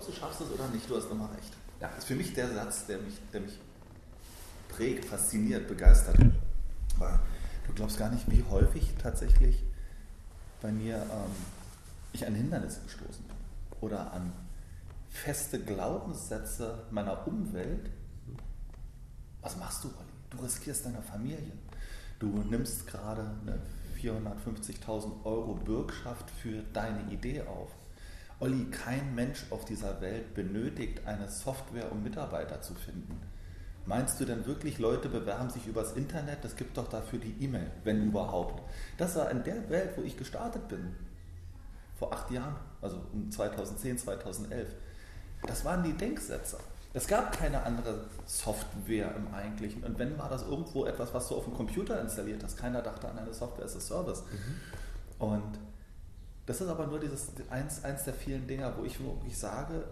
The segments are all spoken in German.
glaubst, du schaffst es oder nicht, du hast immer recht. Ja, das ist für mich der Satz, der mich, der mich prägt, fasziniert, begeistert. Aber du glaubst gar nicht, wie häufig tatsächlich bei mir ähm, ich an Hindernisse gestoßen bin. Oder an feste Glaubenssätze meiner Umwelt. Was machst du, Olli? Du riskierst deine Familie. Du nimmst gerade eine 450.000 Euro Bürgschaft für deine Idee auf. Olli, kein Mensch auf dieser Welt benötigt eine Software, um Mitarbeiter zu finden. Meinst du denn wirklich, Leute bewerben sich übers Internet? Das gibt doch dafür die E-Mail, wenn überhaupt. Das war in der Welt, wo ich gestartet bin. Vor acht Jahren, also um 2010, 2011. Das waren die Denksätze. Es gab keine andere Software im Eigentlichen. Und wenn war das irgendwo etwas, was du auf dem Computer installiert hast. Keiner dachte an eine Software as a Service. Mhm. Und das ist aber nur dieses eins, eins der vielen Dinger, wo ich wirklich sage,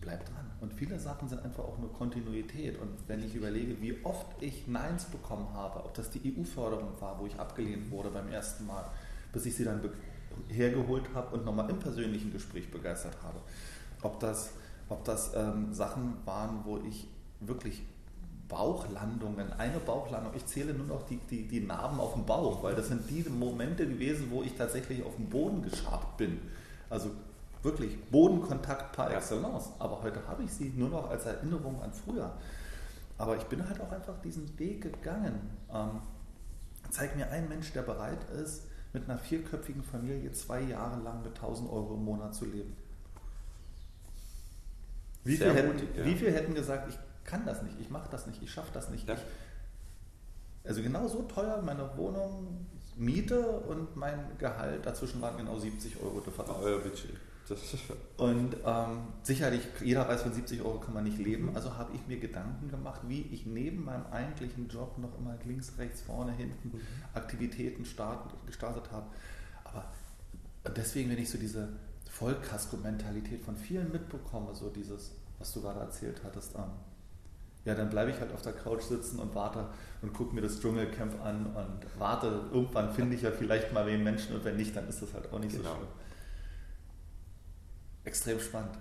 bleib dran. Und viele Sachen sind einfach auch nur Kontinuität. Und wenn ich überlege, wie oft ich Neins bekommen habe, ob das die EU-Förderung war, wo ich abgelehnt wurde beim ersten Mal, bis ich sie dann hergeholt habe und nochmal im persönlichen Gespräch begeistert habe, ob das ob das ähm, Sachen waren, wo ich wirklich Bauchlandungen, eine Bauchlandung, ich zähle nur noch die, die, die Narben auf dem Bauch, weil das sind die Momente gewesen, wo ich tatsächlich auf dem Boden geschabt bin. Also wirklich Bodenkontakt par excellence. Aber heute habe ich sie nur noch als Erinnerung an früher. Aber ich bin halt auch einfach diesen Weg gegangen. Ähm, zeig mir einen Mensch, der bereit ist, mit einer vierköpfigen Familie zwei Jahre lang mit 1000 Euro im Monat zu leben. Wie viel, hätten, ja. wie viel, hätten, gesagt, ich kann das nicht, ich mache das nicht, ich schaffe das nicht. Ja. Ich, also genau so teuer meine Wohnung, Miete und mein Gehalt, dazwischen waren genau 70 Euro Differenz. Euer Budget. und ähm, sicherlich, jeder weiß, von 70 Euro kann man nicht leben. Also habe ich mir Gedanken gemacht, wie ich neben meinem eigentlichen Job noch immer links, rechts, vorne, hinten mhm. Aktivitäten starten, gestartet habe. Aber deswegen, wenn ich so diese Vollkasko-Mentalität von vielen mitbekomme, so dieses, was du gerade erzählt hattest, ähm, ja, dann bleibe ich halt auf der Couch sitzen und warte und gucke mir das Dschungelcamp an und warte, irgendwann finde ich ja vielleicht mal wen Menschen und wenn nicht, dann ist das halt auch nicht genau. so schlimm. Extrem spannend.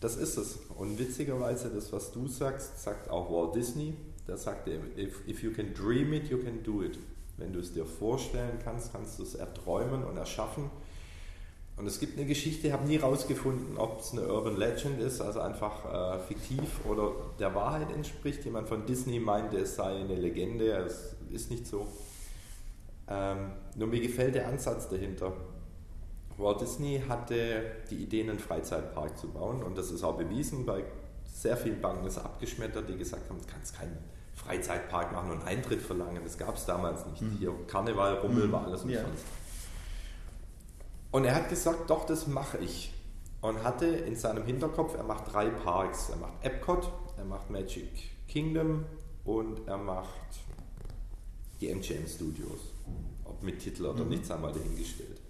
Das ist es. Und witzigerweise, das, was du sagst, sagt auch Walt Disney. Der sagt, if, if you can dream it, you can do it. Wenn du es dir vorstellen kannst, kannst du es erträumen und erschaffen. Und es gibt eine Geschichte, ich habe nie herausgefunden, ob es eine Urban Legend ist, also einfach äh, fiktiv oder der Wahrheit entspricht. Jemand von Disney meinte, es sei eine Legende, es ist nicht so. Ähm, nur mir gefällt der Ansatz dahinter. Walt Disney hatte die Idee, einen Freizeitpark zu bauen und das ist auch bewiesen. Bei sehr vielen Banken ist abgeschmettert, die gesagt haben, du kannst keinen Freizeitpark machen und Eintritt verlangen. Das gab es damals nicht. Mhm. Hier Karneval, Rummel mhm. war alles umsonst. Ja. Und er hat gesagt, doch, das mache ich. Und hatte in seinem Hinterkopf, er macht drei Parks. Er macht Epcot, er macht Magic Kingdom und er macht die MGM Studios. Ob mit Titel oder mhm. nicht, haben wir dahingestellt.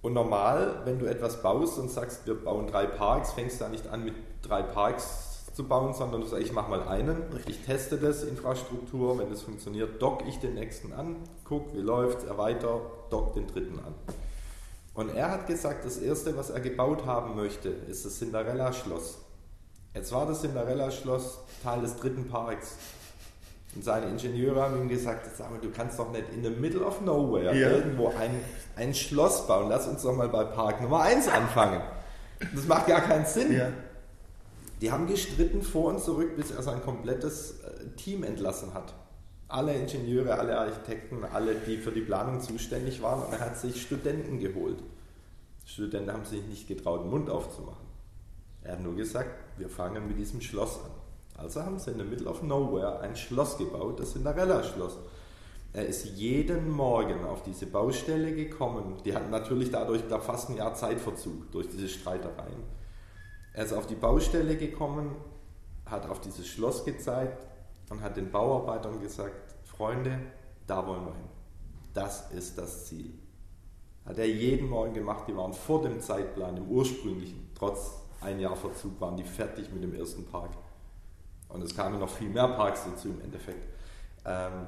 Und normal, wenn du etwas baust und sagst, wir bauen drei Parks, fängst du ja nicht an mit drei Parks zu bauen, sondern du sagst, ich mache mal einen, ich teste das, Infrastruktur, wenn das funktioniert, dock ich den nächsten an, guck, wie läuft, erweiter, dock den dritten an. Und er hat gesagt, das erste, was er gebaut haben möchte, ist das Cinderella-Schloss. Jetzt war das Cinderella-Schloss Teil des dritten Parks. Und seine Ingenieure haben ihm gesagt, sag mal, du kannst doch nicht in the middle of nowhere ja. irgendwo ein, ein Schloss bauen. Lass uns doch mal bei Park Nummer 1 anfangen. Das macht gar keinen Sinn. Ja. Die haben gestritten vor und zurück, bis er sein komplettes äh, Team entlassen hat alle Ingenieure, alle Architekten, alle, die für die Planung zuständig waren. Und er hat sich Studenten geholt. Studenten haben sich nicht getraut, den Mund aufzumachen. Er hat nur gesagt, wir fangen mit diesem Schloss an. Also haben sie in the middle of nowhere ein Schloss gebaut, das Cinderella-Schloss. Er ist jeden Morgen auf diese Baustelle gekommen. Die hatten natürlich dadurch glaub, fast ein Jahr Zeitverzug durch diese Streitereien. Er ist auf die Baustelle gekommen, hat auf dieses Schloss gezeigt, und hat den Bauarbeitern gesagt, Freunde, da wollen wir hin. Das ist das Ziel. Hat er jeden Morgen gemacht, die waren vor dem Zeitplan, im ursprünglichen, trotz ein Jahr Verzug, waren die fertig mit dem ersten Park. Und es kamen noch viel mehr Parks dazu im Endeffekt. Ähm,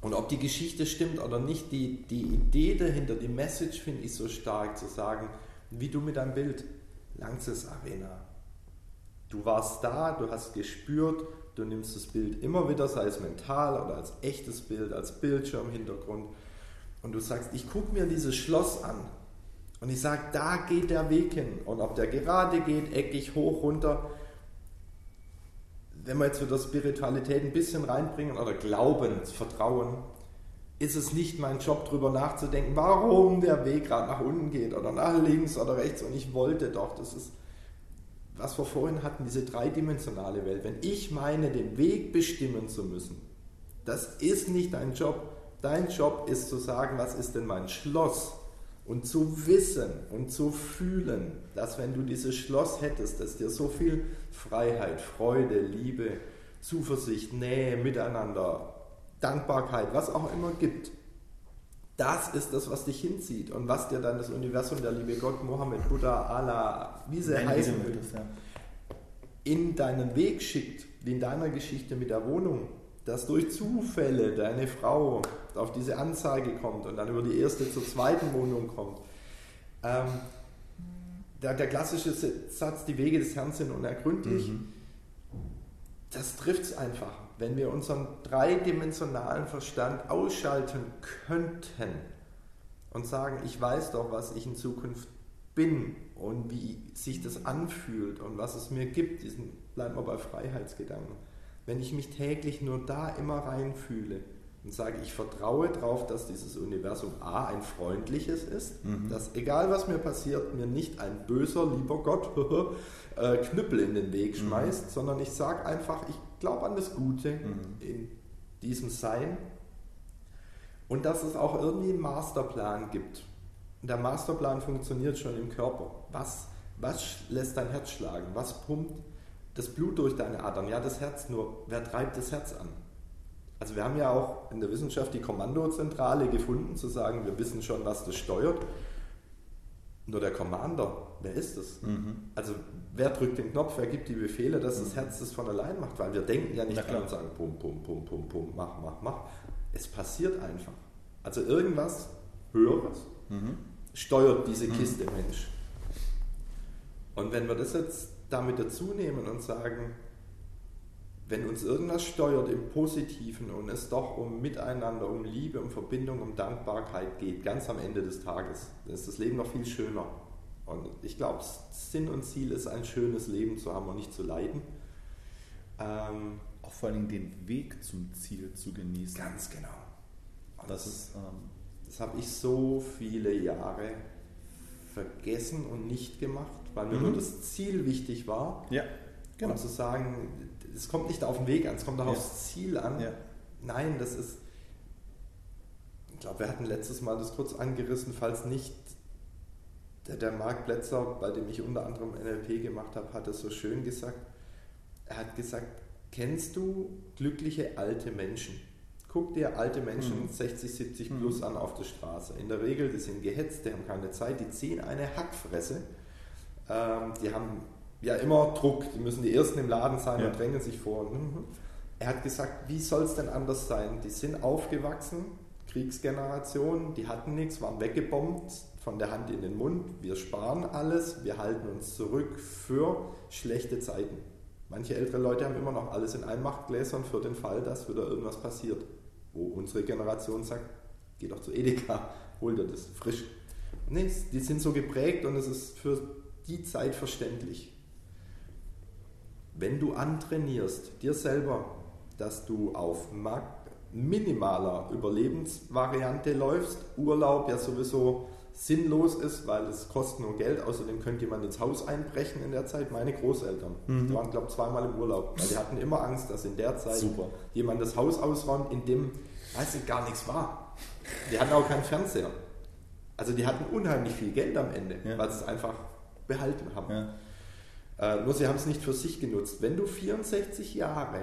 und ob die Geschichte stimmt oder nicht, die, die Idee dahinter, die Message finde ich so stark, zu sagen, wie du mit deinem Bild, Lanxess Arena. Du warst da, du hast gespürt, du nimmst das Bild immer wieder, sei es mental oder als echtes Bild, als Bildschirmhintergrund. Und du sagst, ich gucke mir dieses Schloss an und ich sage, da geht der Weg hin. Und ob der gerade geht, eckig, hoch, runter. Wenn wir jetzt wieder Spiritualität ein bisschen reinbringen oder Glauben, Vertrauen, ist es nicht mein Job, darüber nachzudenken, warum der Weg gerade nach unten geht oder nach links oder rechts. Und ich wollte doch, das ist, was wir vorhin hatten, diese dreidimensionale Welt. Wenn ich meine, den Weg bestimmen zu müssen, das ist nicht dein Job. Dein Job ist zu sagen, was ist denn mein Schloss? Und zu wissen und zu fühlen, dass wenn du dieses Schloss hättest, dass dir so viel Freiheit, Freude, Liebe, Zuversicht, Nähe, Miteinander, Dankbarkeit, was auch immer gibt, das ist das, was dich hinzieht und was dir dann das Universum, der liebe Gott, Mohammed, Buddha, Allah, wie sie heißen mögen, in deinen Weg schickt, wie in deiner Geschichte mit der Wohnung, dass durch Zufälle deine Frau auf diese Anzeige kommt und dann über die erste zur zweiten Wohnung kommt. Ähm, der, der, klassische Satz, die Wege des Herrn sind unergründlich, mhm. das trifft es einfach. Wenn wir unseren dreidimensionalen Verstand ausschalten könnten und sagen, ich weiß doch, was ich in Zukunft bin und wie sich das anfühlt und was es mir gibt, diesen bleiben wir bei Freiheitsgedanken wenn ich mich täglich nur da immer reinfühle und sage, ich vertraue darauf, dass dieses Universum A ein freundliches ist, mhm. dass egal was mir passiert, mir nicht ein böser, lieber Gott äh, Knüppel in den Weg mhm. schmeißt, mhm. sondern ich sage einfach, ich glaube an das Gute mhm. in diesem Sein und dass es auch irgendwie einen Masterplan gibt. Und der Masterplan funktioniert schon im Körper. Was, was lässt dein Herz schlagen? Was pumpt? das Blut durch deine Adern, ja das Herz, nur wer treibt das Herz an? Also wir haben ja auch in der Wissenschaft die Kommandozentrale gefunden, zu sagen, wir wissen schon, was das steuert. Nur der Commander, wer ist das? Mhm. Also wer drückt den Knopf, wer gibt die Befehle, dass mhm. das Herz das von allein macht? Weil wir denken ja nicht dran und sagen, pum, pum, pum, pum, pum, mach, mach, mach. Es passiert einfach. Also irgendwas Höheres mhm. steuert diese mhm. Kiste Mensch. Und wenn wir das jetzt damit dazu nehmen und sagen, wenn uns irgendwas steuert im Positiven und es doch um Miteinander, um Liebe, um Verbindung, um Dankbarkeit geht, ganz am Ende des Tages, dann ist das Leben noch viel schöner. Und ich glaube, Sinn und Ziel ist, ein schönes Leben zu haben und nicht zu leiden. Ähm, Auch vor allem den Weg zum Ziel zu genießen. Ganz genau. Und das, das, ähm, das habe ich so viele Jahre vergessen und nicht gemacht weil mir mhm. nur das Ziel wichtig war. Ja, genau. Und zu sagen, es kommt nicht auf den Weg an, es kommt auch ja. aufs Ziel an. Ja. Nein, das ist, ich glaube, wir hatten letztes Mal das kurz angerissen, falls nicht, der, der Marc Plätzer, bei dem ich unter anderem NLP gemacht habe, hat es so schön gesagt. Er hat gesagt, kennst du glückliche alte Menschen? Guck dir alte Menschen mhm. 60, 70 plus mhm. an auf der Straße. In der Regel, die sind gehetzt, die haben keine Zeit, die ziehen eine Hackfresse ähm, die haben ja immer Druck, die müssen die Ersten im Laden sein ja. und drängen sich vor. Mhm. Er hat gesagt, wie soll es denn anders sein? Die sind aufgewachsen, Kriegsgeneration, die hatten nichts, waren weggebombt, von der Hand in den Mund. Wir sparen alles, wir halten uns zurück für schlechte Zeiten. Manche ältere Leute haben immer noch alles in Einmachtgläsern für den Fall, dass wieder irgendwas passiert. Wo unsere Generation sagt, geh doch zu Edeka, hol dir das frisch. Nee, die sind so geprägt und es ist für die Zeit verständlich. Wenn du antrainierst, dir selber, dass du auf minimaler Überlebensvariante läufst, Urlaub ja sowieso sinnlos ist, weil es kostet nur Geld, außerdem könnte jemand ins Haus einbrechen in der Zeit. Meine Großeltern, mhm. die waren glaube ich zweimal im Urlaub, weil die hatten immer Angst, dass in der Zeit Super. jemand das Haus ausräumt, in dem, weiß ich, gar nichts war. Die hatten auch keinen Fernseher. Also die hatten unheimlich viel Geld am Ende, ja. weil es einfach behalten haben. Ja. Äh, nur sie haben es nicht für sich genutzt. Wenn du 64 Jahre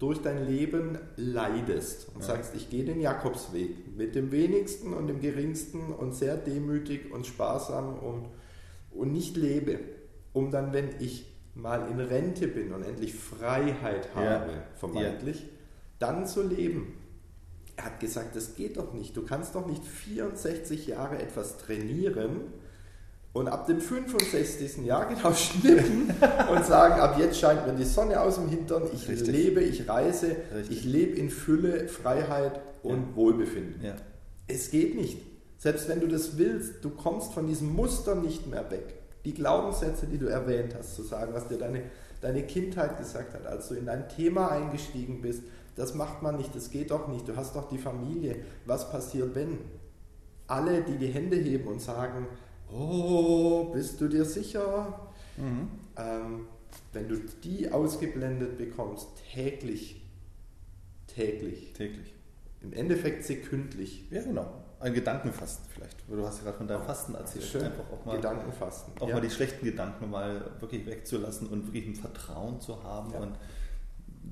durch dein Leben leidest und ja. sagst, ich gehe den Jakobsweg mit dem wenigsten und dem geringsten und sehr demütig und sparsam und, und nicht lebe, um dann, wenn ich mal in Rente bin und endlich Freiheit habe, ja. vermeintlich, ja. dann zu leben. Er hat gesagt, das geht doch nicht. Du kannst doch nicht 64 Jahre etwas trainieren und ab dem 65. Jahr genau schnippen und sagen, ab jetzt scheint mir die Sonne aus dem Hintern, ich Richtig. lebe, ich reise, Richtig. ich lebe in Fülle, Freiheit und ja. Wohlbefinden. Ja. Es geht nicht. Selbst wenn du das willst, du kommst von diesem Muster nicht mehr weg. Die Glaubenssätze, die du erwähnt hast, zu sagen, was dir deine, deine Kindheit gesagt hat, als du in dein Thema eingestiegen bist, das macht man nicht, das geht doch nicht, du hast doch die Familie. Was passiert, wenn? Alle, die die Hände heben und sagen, oh, bist du dir sicher? Mhm. Ähm, wenn du die ausgeblendet bekommst, täglich, täglich, täglich, im Endeffekt sekündlich. Ja, genau. Ein Gedankenfasten vielleicht. Du hast ja gerade von deinem Fasten erzählt. Schön. Einfach auch mal, Gedankenfasten. Auch ja. mal die schlechten Gedanken mal wirklich wegzulassen und wirklich ein Vertrauen zu haben. Ja. Und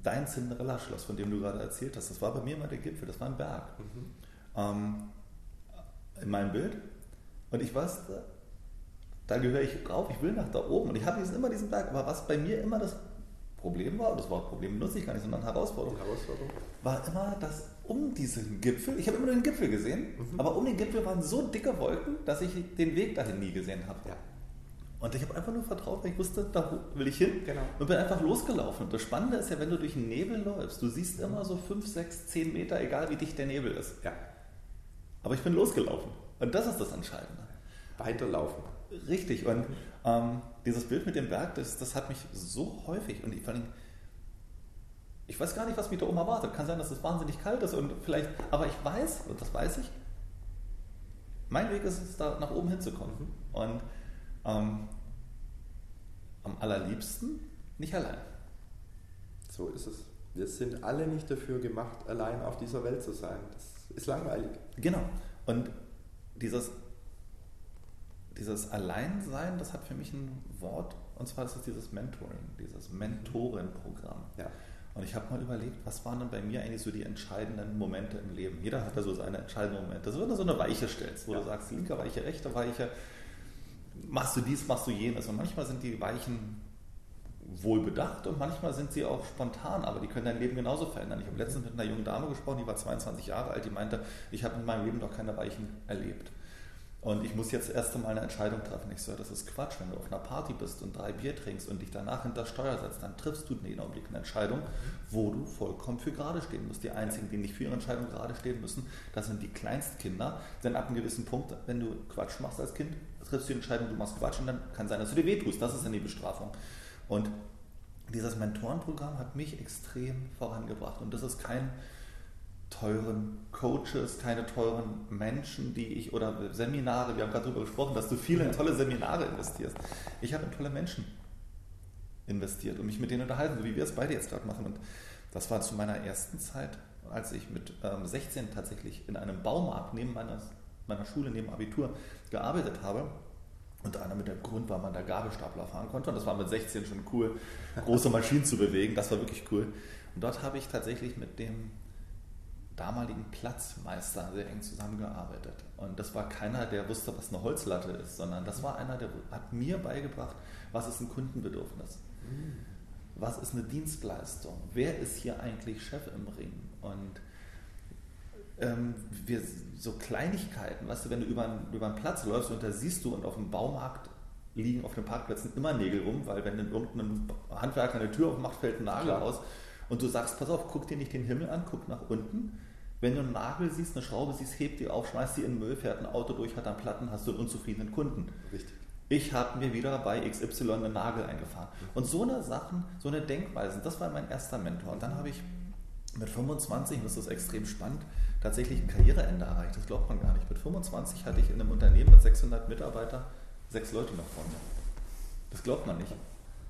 dein Cinderella-Schloss, von dem du gerade erzählt hast, das war bei mir immer der Gipfel, das war ein Berg. Mhm. Ähm, in meinem Bild. Und ich weiß, da gehöre ich drauf, ich will nach da oben. Und ich habe immer diesen Berg. Aber was bei mir immer das Problem war, das Wort Problem nutze ich gar nicht, sondern Herausforderung, Herausforderung, war immer, dass um diesen Gipfel, ich habe immer nur den Gipfel gesehen, mhm. aber um den Gipfel waren so dicke Wolken, dass ich den Weg dahin nie gesehen habe. Ja. Und ich habe einfach nur vertraut, weil ich wusste, da will ich hin genau. und bin einfach losgelaufen. Und das Spannende ist ja, wenn du durch den Nebel läufst, du siehst immer so 5, 6, 10 Meter, egal wie dicht der Nebel ist. Ja. Aber ich bin losgelaufen. Und das ist das Entscheidende. Weiterlaufen. Richtig. Und ähm, dieses Bild mit dem Berg, das, das hat mich so häufig und ich, vor allem, ich weiß gar nicht, was mich da oben erwartet. Kann sein, dass es wahnsinnig kalt ist und vielleicht, aber ich weiß, und das weiß ich, mein Weg ist es, da nach oben hinzukommen. Und ähm, am allerliebsten nicht allein. So ist es. Wir sind alle nicht dafür gemacht, allein auf dieser Welt zu sein. Das ist langweilig. Genau. Und dieses, dieses Alleinsein, das hat für mich ein Wort, und zwar ist es dieses Mentoring, dieses Mentorenprogramm. Ja. Und ich habe mal überlegt, was waren denn bei mir eigentlich so die entscheidenden Momente im Leben? Jeder hat da so seine entscheidenden Momente. Das wird so eine Weiche stellst, wo ja. du sagst, linke Weiche, rechte Weiche, machst du dies, machst du jenes. Und manchmal sind die Weichen wohl bedacht und manchmal sind sie auch spontan, aber die können dein Leben genauso verändern. Ich habe letztens mit einer jungen Dame gesprochen, die war 22 Jahre alt, die meinte, ich habe in meinem Leben doch keine Weichen erlebt. Und ich muss jetzt erst einmal eine Entscheidung treffen. Ich so, das ist Quatsch. Wenn du auf einer Party bist und drei Bier trinkst und dich danach hinter Steuer setzt, dann triffst du in den Augenblick eine Entscheidung, wo du vollkommen für gerade stehen musst. Die einzigen, die nicht für ihre Entscheidung gerade stehen müssen, das sind die Kleinstkinder. Denn ab einem gewissen Punkt, wenn du Quatsch machst als Kind, triffst du die Entscheidung, du machst Quatsch und dann kann sein, dass du dir wehtust. Das ist dann die Bestrafung. Und dieses Mentorenprogramm hat mich extrem vorangebracht. Und das ist kein teuren Coaches, keine teuren Menschen, die ich, oder Seminare, wir haben gerade darüber gesprochen, dass du viele in tolle Seminare investierst. Ich habe in tolle Menschen investiert und mich mit denen unterhalten, so wie wir es beide jetzt gerade machen. Und das war zu meiner ersten Zeit, als ich mit ähm, 16 tatsächlich in einem Baumarkt neben meiner, meiner Schule, neben Abitur gearbeitet habe. Unter anderem mit dem Grund, weil man da Gabelstapler fahren konnte. Und das war mit 16 schon cool, große Maschinen zu bewegen. Das war wirklich cool. Und dort habe ich tatsächlich mit dem damaligen Platzmeister sehr eng zusammengearbeitet. Und das war keiner, der wusste, was eine Holzlatte ist, sondern das war einer, der hat mir beigebracht, was ist ein Kundenbedürfnis. Was ist eine Dienstleistung? Wer ist hier eigentlich Chef im Ring? Und ähm, wir, so Kleinigkeiten, weißt du, wenn du über einen, über einen Platz läufst und da siehst du und auf dem Baumarkt liegen auf den Parkplätzen immer Nägel rum, weil wenn in irgendeinem Handwerker eine Tür aufmacht, fällt ein Nagel Klar. aus und du sagst, pass auf, guck dir nicht den Himmel an, guck nach unten wenn du einen Nagel siehst, eine Schraube siehst, heb die auf, schmeiß die in den Müll, fährt ein Auto durch, hat dann Platten, hast du einen unzufriedenen Kunden. Richtig. Ich habe mir wieder bei XY einen Nagel eingefahren. Und so eine Sachen, so eine Denkweise, das war mein erster Mentor. Und dann habe ich mit 25, und das ist extrem spannend, tatsächlich ein Karriereende erreicht. Das glaubt man gar nicht. Mit 25 hatte ich in einem Unternehmen mit 600 Mitarbeitern sechs Leute noch vor mir. Das glaubt man nicht.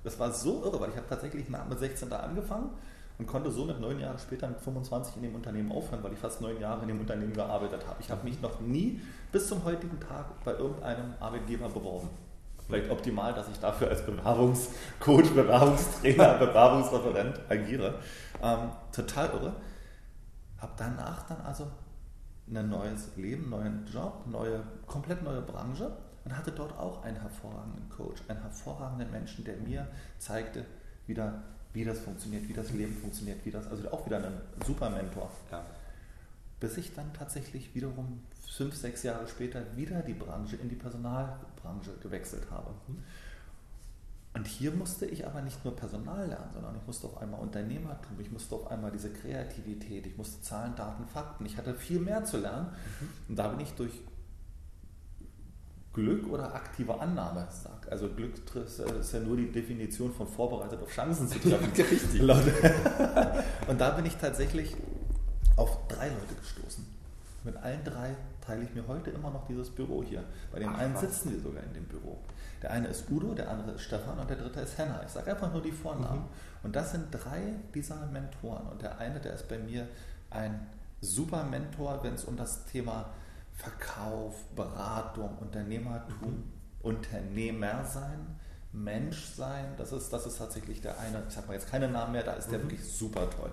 Das war so irre, weil ich habe tatsächlich mit 16 da angefangen und konnte somit neun Jahre später mit 25 in dem Unternehmen aufhören, weil ich fast neun Jahre in dem Unternehmen gearbeitet habe. Ich habe mich noch nie bis zum heutigen Tag bei irgendeinem Arbeitgeber beworben. Vielleicht optimal, dass ich dafür als Bewerbungscoach, Bewerbungstrainer, Bewerbungsreferent agiere. Ähm, total irre. Habe danach dann also ein neues Leben, neuen Job, neue, komplett neue Branche und hatte dort auch einen hervorragenden Coach, einen hervorragenden Menschen, der mir zeigte, wieder wie das funktioniert, wie das Leben funktioniert, wie das, also auch wieder ein super Mentor. Ja. bis ich dann tatsächlich wiederum fünf, sechs Jahre später wieder die Branche in die Personalbranche gewechselt habe. Mhm. Und hier musste ich aber nicht nur Personal lernen, sondern ich musste auf einmal Unternehmertum, ich musste auf einmal diese Kreativität, ich musste Zahlen, Daten, Fakten. Ich hatte viel mehr zu lernen. Mhm. Und da bin ich durch Glück oder aktive Annahme sagt. Also Glück ist ja nur die Definition von vorbereitet auf Chancen zu treffen. Richtig. Und da bin ich tatsächlich auf drei Leute gestoßen. Mit allen drei teile ich mir heute immer noch dieses Büro hier. Bei dem Ach, einen sitzen wir sogar in dem Büro. Der eine ist Udo, der andere ist Stefan und der dritte ist Henna. Ich sage einfach nur die Vornamen. Mhm. Und das sind drei dieser Mentoren. Und der eine, der ist bei mir ein super Mentor, wenn es um das Thema Verkauf, Beratung, Unternehmertum, mhm. Unternehmer sein, Mensch sein. Das ist, das ist tatsächlich der eine. Ich sage mal jetzt keine Namen mehr, da ist der mhm. wirklich super toll.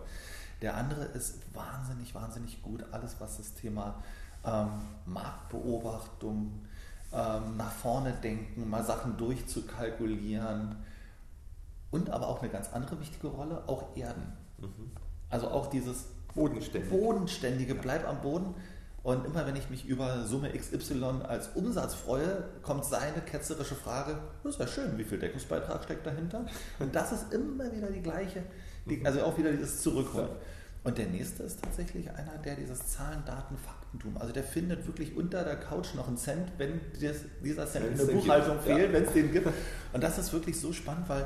Der andere ist wahnsinnig, wahnsinnig gut. Alles, was das Thema ähm, Marktbeobachtung, ähm, nach vorne denken, mal Sachen durchzukalkulieren und aber auch eine ganz andere wichtige Rolle, auch Erden. Mhm. Also auch dieses Bodenständige, Bodenständige bleib am Boden. Und immer wenn ich mich über Summe XY als Umsatz freue, kommt seine ketzerische Frage, das wäre schön, wie viel Deckungsbeitrag steckt dahinter? Und das ist immer wieder die gleiche, die, also auch wieder dieses Zurückholen. Und der nächste ist tatsächlich einer, der dieses Zahlen, Daten, Faktentum, also der findet wirklich unter der Couch noch einen Cent, wenn dieser Cent in der Buchhaltung gibt. fehlt, ja. wenn es den gibt. Und das ist wirklich so spannend, weil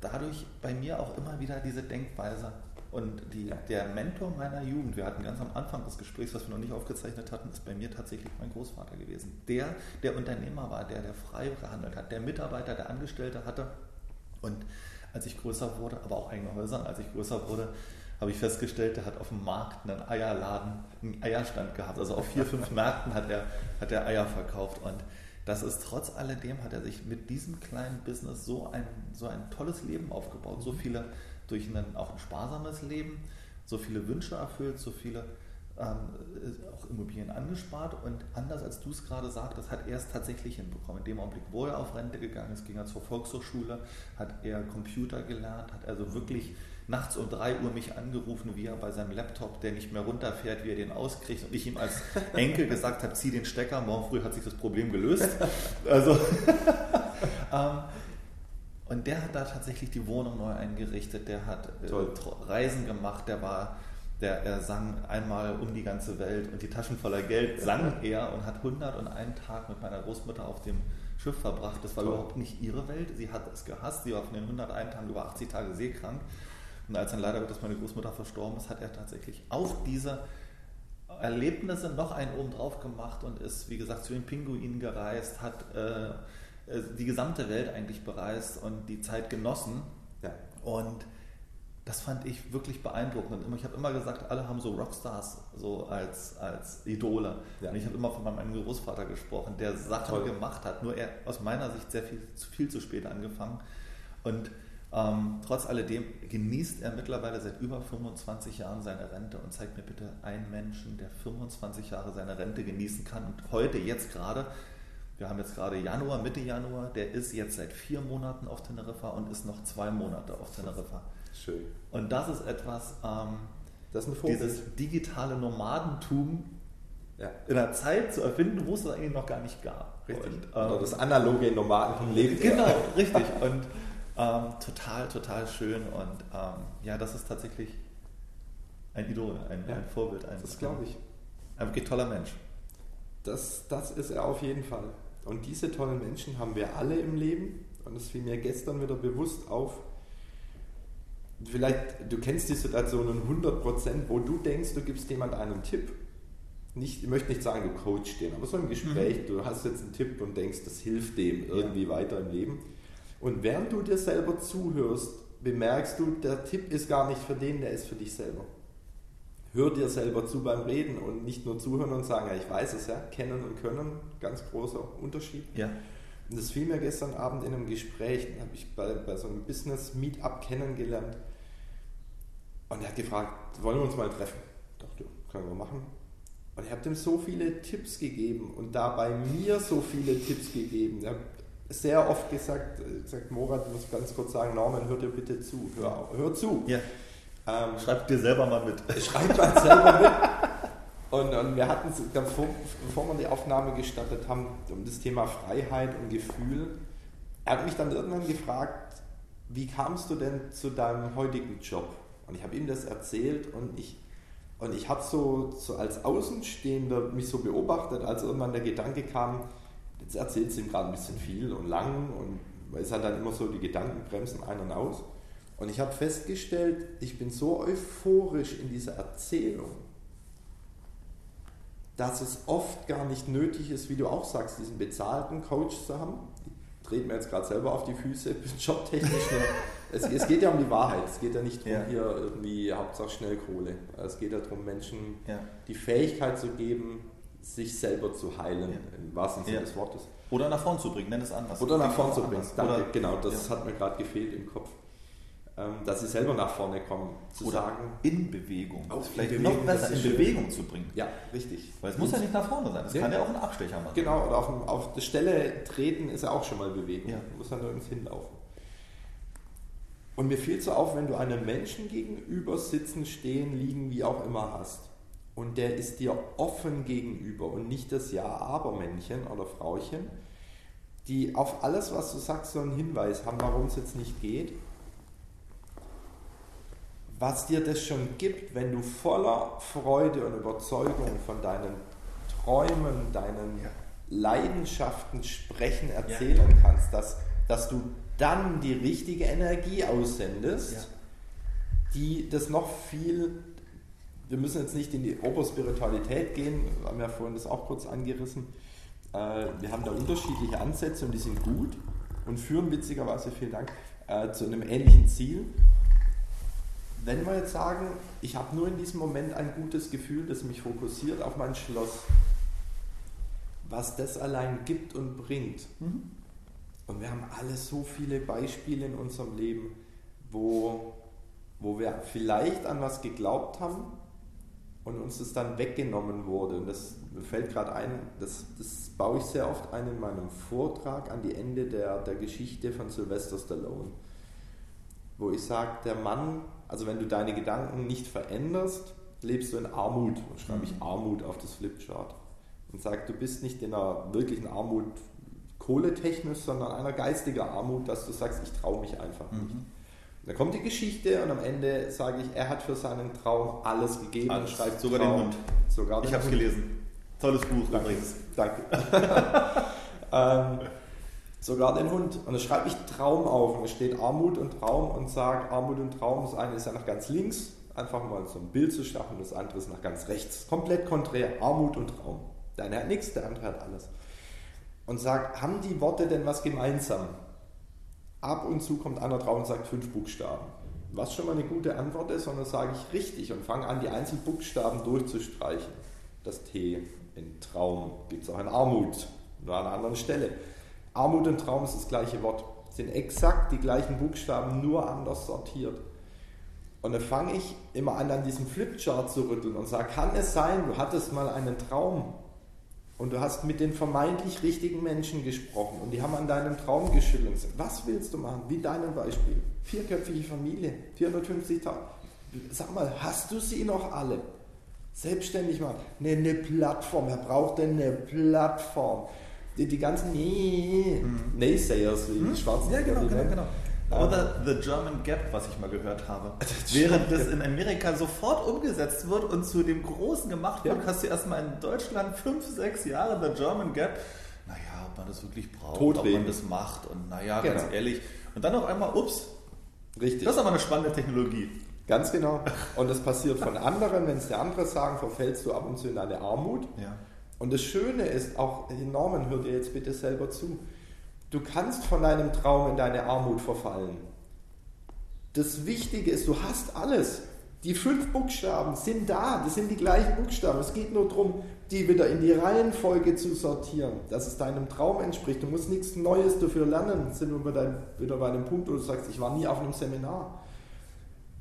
dadurch bei mir auch immer wieder diese Denkweise und die, der Mentor meiner Jugend, wir hatten ganz am Anfang des Gesprächs, was wir noch nicht aufgezeichnet hatten, ist bei mir tatsächlich mein Großvater gewesen. Der, der Unternehmer war, der, der frei gehandelt hat, der Mitarbeiter, der Angestellte hatte. Und als ich größer wurde, aber auch eigene Häuser, als ich größer wurde, habe ich festgestellt, der hat auf dem Markt einen Eierladen, einen Eierstand gehabt. Also auf vier, fünf Märkten hat er, hat er Eier verkauft. Und das ist trotz alledem, hat er sich mit diesem kleinen Business so ein, so ein tolles Leben aufgebaut. So viele, durch ein, auch ein sparsames Leben, so viele Wünsche erfüllt, so viele ähm, auch Immobilien angespart. Und anders als du es gerade sagtest, hat er es tatsächlich hinbekommen. In dem Augenblick, wo er auf Rente gegangen ist, ging er zur Volkshochschule, hat er Computer gelernt, hat also wirklich nachts um 3 Uhr mich angerufen, wie er bei seinem Laptop, der nicht mehr runterfährt, wie er den auskriegt. Und ich ihm als Enkel gesagt habe, zieh den Stecker, morgen früh hat sich das Problem gelöst. Also, ähm, und der hat da tatsächlich die Wohnung neu eingerichtet, der hat äh, Reisen gemacht, der war, der, er sang einmal um die ganze Welt und die Taschen voller Geld sang er und hat 101 Tag mit meiner Großmutter auf dem Schiff verbracht. Das war Toll. überhaupt nicht ihre Welt. Sie hat es gehasst. Sie war von den 101 Tagen über 80 Tage seekrank. Und als dann leider Gottes meine Großmutter verstorben ist, hat er tatsächlich auf diese Erlebnisse noch einen oben drauf gemacht und ist, wie gesagt, zu den Pinguinen gereist, hat äh, äh, die gesamte Welt eigentlich bereist und die Zeit genossen. Ja. Und das fand ich wirklich beeindruckend. Und ich habe immer gesagt, alle haben so Rockstars so als, als Idole. Ja. Und ich habe immer von meinem Großvater gesprochen, der Sachen Toll. gemacht hat. Nur er aus meiner Sicht sehr viel, viel zu spät angefangen. Und ähm, trotz alledem genießt er mittlerweile seit über 25 Jahren seine Rente und zeigt mir bitte einen Menschen, der 25 Jahre seine Rente genießen kann und heute, jetzt gerade, wir haben jetzt gerade Januar, Mitte Januar, der ist jetzt seit vier Monaten auf Teneriffa und ist noch zwei Monate auf Teneriffa. Schön. Und das ist etwas, ähm, das ist dieses digitale Nomadentum ja. in einer Zeit zu erfinden, wo es das eigentlich noch gar nicht gab. Richtig. Und, ähm, Oder das analoge Nomadentum lebt. Genau, richtig. Und ähm, total, total schön und ähm, ja, das ist tatsächlich ein Idol, ein, ja, ein Vorbild. Ein, das glaube ich. Ein wirklich toller Mensch. Das, das ist er auf jeden Fall. Und diese tollen Menschen haben wir alle im Leben. Und es fiel mir gestern wieder bewusst auf. Vielleicht, du kennst die Situationen 100%, wo du denkst, du gibst jemand einen Tipp. Nicht, ich möchte nicht sagen, du coachst den, aber so im Gespräch, mhm. du hast jetzt einen Tipp und denkst, das hilft dem irgendwie ja. weiter im Leben. Und während du dir selber zuhörst, bemerkst du, der Tipp ist gar nicht für den, der ist für dich selber. Hör dir selber zu beim Reden und nicht nur zuhören und sagen, ja, ich weiß es ja, kennen und können, ganz großer Unterschied. Ja. Und das fiel mir gestern Abend in einem Gespräch, habe ich bei, bei so einem Business-Meetup kennengelernt. Und er hat gefragt, wollen wir uns mal treffen? Ich dachte, können wir machen. Und ich habe dem so viele Tipps gegeben und dabei mir so viele Tipps gegeben. Er hat sehr oft gesagt, gesagt Morat, ich muss ganz kurz sagen, Norman, hör dir bitte zu, hör, hör zu. Ja. Ähm, schreib dir selber mal mit. Schreib mal selber mit. Und, und wir hatten, bevor, bevor wir die Aufnahme gestartet haben, um das Thema Freiheit und Gefühl, er hat mich dann irgendwann gefragt, wie kamst du denn zu deinem heutigen Job? Und ich habe ihm das erzählt und ich, und ich habe so, so als Außenstehender mich so beobachtet, als irgendwann der Gedanke kam, jetzt erzählt es ihm gerade ein bisschen viel und lang und weil es hat dann immer so, die Gedanken bremsen einen aus. Und ich habe festgestellt, ich bin so euphorisch in dieser Erzählung, dass es oft gar nicht nötig ist, wie du auch sagst, diesen bezahlten Coach zu haben. Ich trete mir jetzt gerade selber auf die Füße, jobtechnisch. es, es, geht ja um die Wahrheit. Es geht ja nicht darum, ja. hier irgendwie Hauptsache schnell Kohle. Es geht ja darum, Menschen ja. die Fähigkeit zu geben, sich selber zu heilen, ja. im wahrsten Sinne des Wortes. Oder nach vorn zu bringen, nenn es anders. Oder nach vorn zu bringen, danke, Oder, genau, das hat mir gerade gefehlt im Kopf. Ähm, dass sie selber nach vorne kommen, zu Oder sagen. In Bewegung. Auch vielleicht in Bewegung, noch besser in Bewegung zu bringen. Ja, richtig. Weil es muss ja nicht nach vorne sein, es ja. kann ja auch ein Abstecher machen. Genau, oder auf, auf die Stelle treten ist ja auch schon mal Bewegung. Ja. Du musst dann nirgends hinlaufen. Und mir fiel so auf, wenn du einem Menschen gegenüber sitzen, stehen, liegen, wie auch immer hast, und der ist dir offen gegenüber und nicht das Ja-Aber-Männchen oder Frauchen, die auf alles, was du sagst, so einen Hinweis haben, warum es jetzt nicht geht was dir das schon gibt, wenn du voller Freude und Überzeugung von deinen Träumen, deinen ja. Leidenschaften sprechen, erzählen ja. kannst, dass, dass du dann die richtige Energie aussendest, ja. die das noch viel, wir müssen jetzt nicht in die Oberspiritualität gehen, wir haben ja vorhin das auch kurz angerissen, äh, wir haben da unterschiedliche Ansätze und die sind gut und führen witzigerweise, vielen Dank, äh, zu einem ähnlichen Ziel wenn wir jetzt sagen, ich habe nur in diesem Moment ein gutes Gefühl, das mich fokussiert auf mein Schloss, was das allein gibt und bringt. Mhm. Und wir haben alle so viele Beispiele in unserem Leben, wo, wo wir vielleicht an was geglaubt haben und uns das dann weggenommen wurde. Und das fällt gerade ein, das, das baue ich sehr oft ein in meinem Vortrag an die Ende der, der Geschichte von Sylvester Stallone, wo ich sage, der Mann also wenn du deine Gedanken nicht veränderst, lebst du in Armut. Und schreibe ich mhm. Armut auf das Flipchart. Und sage, du bist nicht in einer wirklichen Armut kohletechnisch, sondern einer geistigen Armut, dass du sagst, ich traue mich einfach nicht. Da kommt die Geschichte und am Ende sage ich, er hat für seinen Traum alles gegeben alles. und schreibt sogar Traum, den Hund. Sogar ich habe es gelesen. Tolles Buch Danke. übrigens. Danke. ähm, sogar den Hund. Und dann schreibe ich Traum auf und es steht Armut und Traum und sage Armut und Traum. Das eine ist ja nach ganz links, einfach mal so ein Bild zu schaffen, das andere ist nach ganz rechts. Komplett konträr, Armut und Traum. Der eine hat nichts, der andere hat alles. Und sag, haben die Worte denn was gemeinsam? Ab und zu kommt einer drauf und sagt fünf Buchstaben. Was schon mal eine gute Antwort ist, sondern sage ich richtig und fange an, die einzelnen Buchstaben durchzustreichen. Das T in Traum gibt es auch in Armut, nur an einer anderen Stelle. Armut und Traum ist das gleiche Wort, sind exakt die gleichen Buchstaben, nur anders sortiert. Und dann fange ich immer an, an diesem Flipchart zu rütteln und sage, kann es sein, du hattest mal einen Traum und du hast mit den vermeintlich richtigen Menschen gesprochen und die haben an deinem Traum geschüttelt was willst du machen? Wie deinem Beispiel. Vierköpfige Familie, 450.000. Sag mal, hast du sie noch alle? Selbstständig machen. Ne, eine Plattform. Wer braucht denn eine Plattform? die, die ganzen nee, mhm. Naysayers, wie hm? die Schwarzen. Ja, genau, genau, genau. Oder The German Gap, was ich mal gehört habe. Während das in Amerika sofort umgesetzt wird und zu dem Großen gemacht wird, ja. hast du erstmal in Deutschland fünf, sechs Jahre The German Gap. Naja, ob man das wirklich braucht, Totreden. ob man das macht und naja, genau. ganz ehrlich. Und dann auf einmal, ups, Richtig. Das ist aber eine spannende Technologie. Ganz genau. Und das passiert von anderen. Wenn es der andere sagen, verfällst du ab und zu in eine Armut. Ja. Und das Schöne ist, auch Norman, hör dir jetzt bitte selber zu, du kannst von deinem Traum in deine Armut verfallen. Das Wichtige ist, du hast alles. Die fünf Buchstaben sind da, das sind die gleichen Buchstaben. Es geht nur darum, die wieder in die Reihenfolge zu sortieren, dass es deinem Traum entspricht. Du musst nichts Neues dafür lernen. Sind wir wieder bei dem Punkt, wo du sagst, ich war nie auf einem Seminar.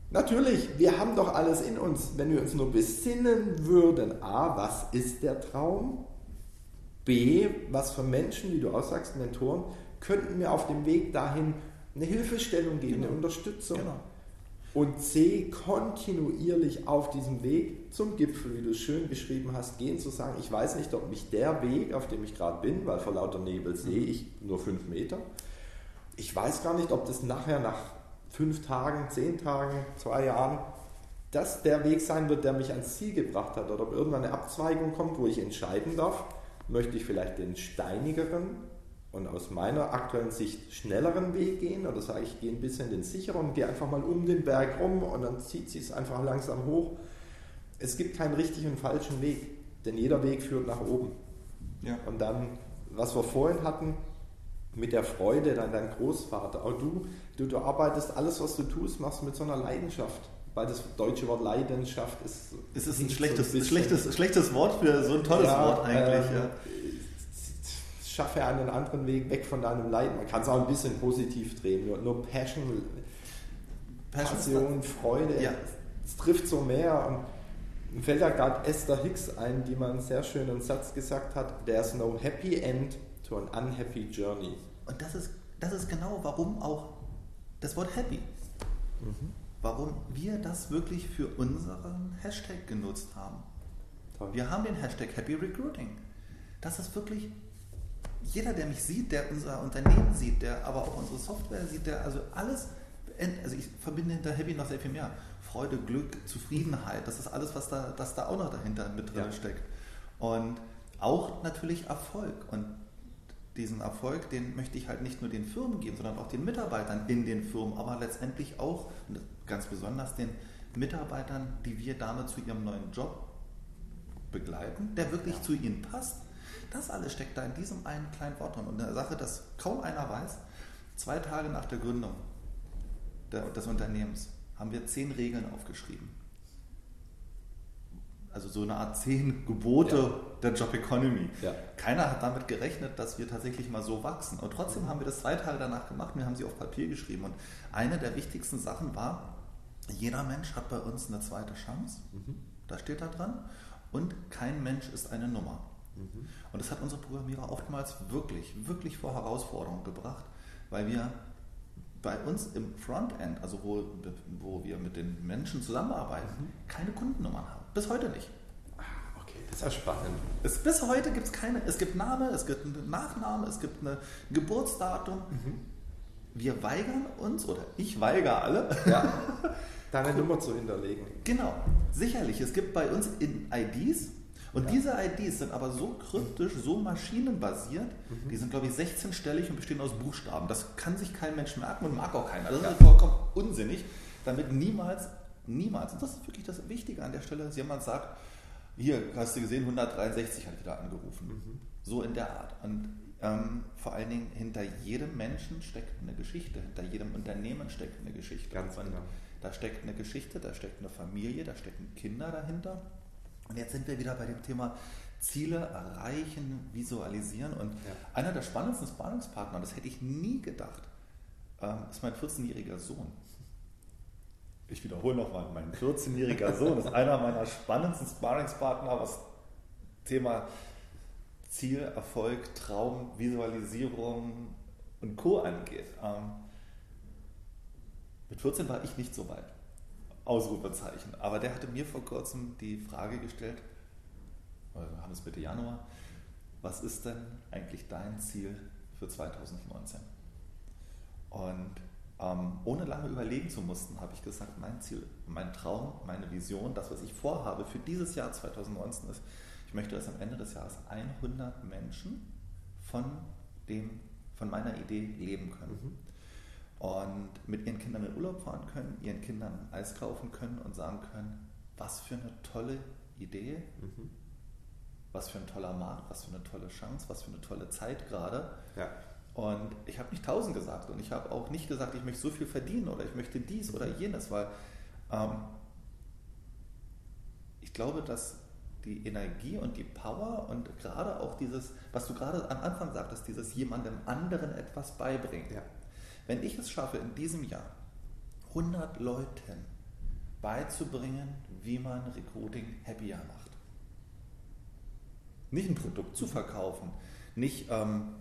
Natürlich, wir haben doch alles in uns. Wenn wir uns nur besinnen würden, A, was ist der Traum? B, was für Menschen, wie du aussagst, Mentoren, könnten mir auf dem Weg dahin eine Hilfestellung geben, genau. eine Unterstützung. Genau. Und C, kontinuierlich auf diesem Weg zum Gipfel, wie du es schön beschrieben hast, gehen zu sagen, ich weiß nicht, ob mich der Weg, auf dem ich gerade bin, weil vor lauter Nebel sehe ich nur fünf Meter, ich weiß gar nicht, ob das nachher nach fünf Tagen, zehn Tagen, zwei Jahren, das der Weg sein wird, der mich ans Ziel gebracht hat oder ob irgendwann eine Abzweigung kommt, wo ich entscheiden darf, möchte ich vielleicht den steinigeren und aus meiner aktuellen Sicht schnelleren Weg gehen oder sage ich, gehe ein bisschen den sicheren gehe einfach mal um den Berg rum und dann zieht sich es einfach langsam hoch. Es gibt keinen richtigen und falschen Weg, denn jeder Weg führt nach oben. Ja. Und dann, was wir vorhin hatten, mit der Freude, dann dein Großvater, auch du, du, du arbeitest, alles was du tust, machst du mit so einer Leidenschaft weil das deutsche Wort Leidenschaft ist. Es ist ein schlechtes, so ein schlechtes, schlechtes Wort für so ein tolles ja, Wort eigentlich. Ähm, ja. Schaffe einen anderen Weg weg von deinem Leiden. Man kann es auch ein bisschen positiv drehen. Nur, nur Passion, Passion, Freude, ja. es trifft so mehr. Und mir fällt da gerade Esther Hicks ein, die mal einen sehr schönen Satz gesagt hat: There's no happy end to an unhappy journey. Und das ist, das ist genau, warum auch das Wort happy. Mhm warum wir das wirklich für unseren Hashtag genutzt haben. Toll. Wir haben den Hashtag Happy Recruiting. Das ist wirklich jeder, der mich sieht, der unser Unternehmen sieht, der aber auch unsere Software sieht, der also alles, also ich verbinde hinter Happy noch sehr viel mehr. Freude, Glück, Zufriedenheit, das ist alles, was da, das da auch noch dahinter mit drin ja. steckt. Und auch natürlich Erfolg. Und diesen Erfolg, den möchte ich halt nicht nur den Firmen geben, sondern auch den Mitarbeitern in den Firmen, aber letztendlich auch, ganz besonders den Mitarbeitern, die wir damit zu ihrem neuen Job begleiten, der wirklich ja. zu ihnen passt. Das alles steckt da in diesem einen kleinen Wort drin. Und eine Sache, dass kaum einer weiß, zwei Tage nach der Gründung des Unternehmens haben wir zehn Regeln aufgeschrieben also so eine Art zehn Gebote ja. der Job Economy. Ja. Keiner hat damit gerechnet, dass wir tatsächlich mal so wachsen. Und trotzdem haben wir das zwei Tage danach gemacht. Wir haben sie auf Papier geschrieben. Und eine der wichtigsten Sachen war, jeder Mensch hat bei uns eine zweite Chance. Mhm. Da steht da dran. Und kein Mensch ist eine Nummer. Mhm. Und das hat unsere Programmierer oftmals wirklich, wirklich vor Herausforderungen gebracht, weil wir bei uns im Frontend, also wo, wo wir mit den Menschen zusammenarbeiten, mhm. keine Kundennummern haben. Bis heute nicht. Ah, okay, das ist ja spannend. Es, bis heute gibt es keine. Es gibt Name, es gibt einen Nachname, es gibt ein Geburtsdatum. Mhm. Wir weigern uns, oder ich weigere alle, ja, deine Nummer zu hinterlegen. Genau, sicherlich. Es gibt bei uns in IDs, und ja. diese IDs sind aber so kryptisch, so maschinenbasiert, mhm. die sind, glaube ich, 16-stellig und bestehen aus Buchstaben. Das kann sich kein Mensch merken und mag auch keiner. Das ist ja. vollkommen unsinnig, damit niemals Niemals. Und das ist wirklich das Wichtige an der Stelle, dass jemand sagt, hier, hast du gesehen, 163 hat wieder angerufen. Mhm. So in der Art. Und ähm, vor allen Dingen hinter jedem Menschen steckt eine Geschichte, hinter jedem Unternehmen steckt eine Geschichte. Ganz genau. Da steckt eine Geschichte, da steckt eine Familie, da stecken Kinder dahinter. Und jetzt sind wir wieder bei dem Thema Ziele erreichen, visualisieren. Und ja. einer der spannendsten Spannungspartner, das hätte ich nie gedacht, ähm, ist mein 14-jähriger Sohn ich wiederhole nochmal, mein 14-jähriger Sohn ist einer meiner spannendsten Sparringspartner, was Thema Ziel, Erfolg, Traum, Visualisierung und Co. angeht. Mit 14 war ich nicht so weit. Ausrufezeichen. Aber der hatte mir vor kurzem die Frage gestellt, wir haben es Mitte Januar, was ist denn eigentlich dein Ziel für 2019? Und ähm, ohne lange überlegen zu mussten, habe ich gesagt, mein Ziel, mein Traum, meine Vision, das, was ich vorhabe für dieses Jahr 2019 ist, ich möchte, dass am Ende des Jahres 100 Menschen von, dem, von meiner Idee leben können. Mhm. Und mit ihren Kindern in Urlaub fahren können, ihren Kindern Eis kaufen können und sagen können, was für eine tolle Idee, mhm. was für ein toller Markt, was für eine tolle Chance, was für eine tolle Zeit gerade. Ja. Und ich habe nicht tausend gesagt und ich habe auch nicht gesagt, ich möchte so viel verdienen oder ich möchte dies oder jenes, weil ähm, ich glaube, dass die Energie und die Power und gerade auch dieses, was du gerade am Anfang sagtest, dieses jemandem anderen etwas beibringen. Ja. Wenn ich es schaffe, in diesem Jahr 100 Leuten beizubringen, wie man Recruiting happier macht. Nicht ein Produkt zu verkaufen, nicht ähm,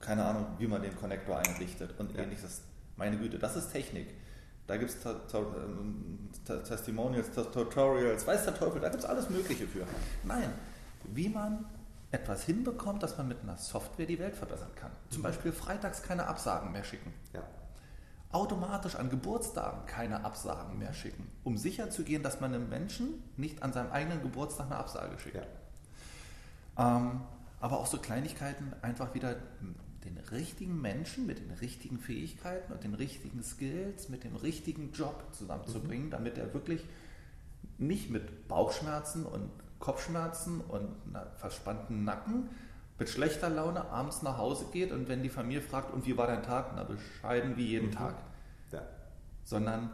keine Ahnung, wie man den Connector einrichtet und ja. ähnliches. Meine Güte, das ist Technik. da gibt es Testimonials, Tutorials, weiß der Teufel, da gibt es alles Mögliche für. Nein, wie man etwas hinbekommt, dass man mit einer Software die Welt verbessern kann. Zum mhm. Beispiel freitags keine Absagen mehr schicken. Ja. Automatisch an Geburtstagen keine Absagen mehr schicken, um sicherzugehen, dass man einem Menschen nicht an seinem eigenen Geburtstag eine Absage schickt. Ja. Ähm, aber auch so Kleinigkeiten einfach wieder den richtigen Menschen mit den richtigen Fähigkeiten und den richtigen Skills, mit dem richtigen Job zusammenzubringen, mhm. damit er wirklich nicht mit Bauchschmerzen und Kopfschmerzen und einer verspannten Nacken mit schlechter Laune abends nach Hause geht und wenn die Familie fragt, und wie war dein Tag? Na, bescheiden wie jeden mhm. Tag. Ja. Sondern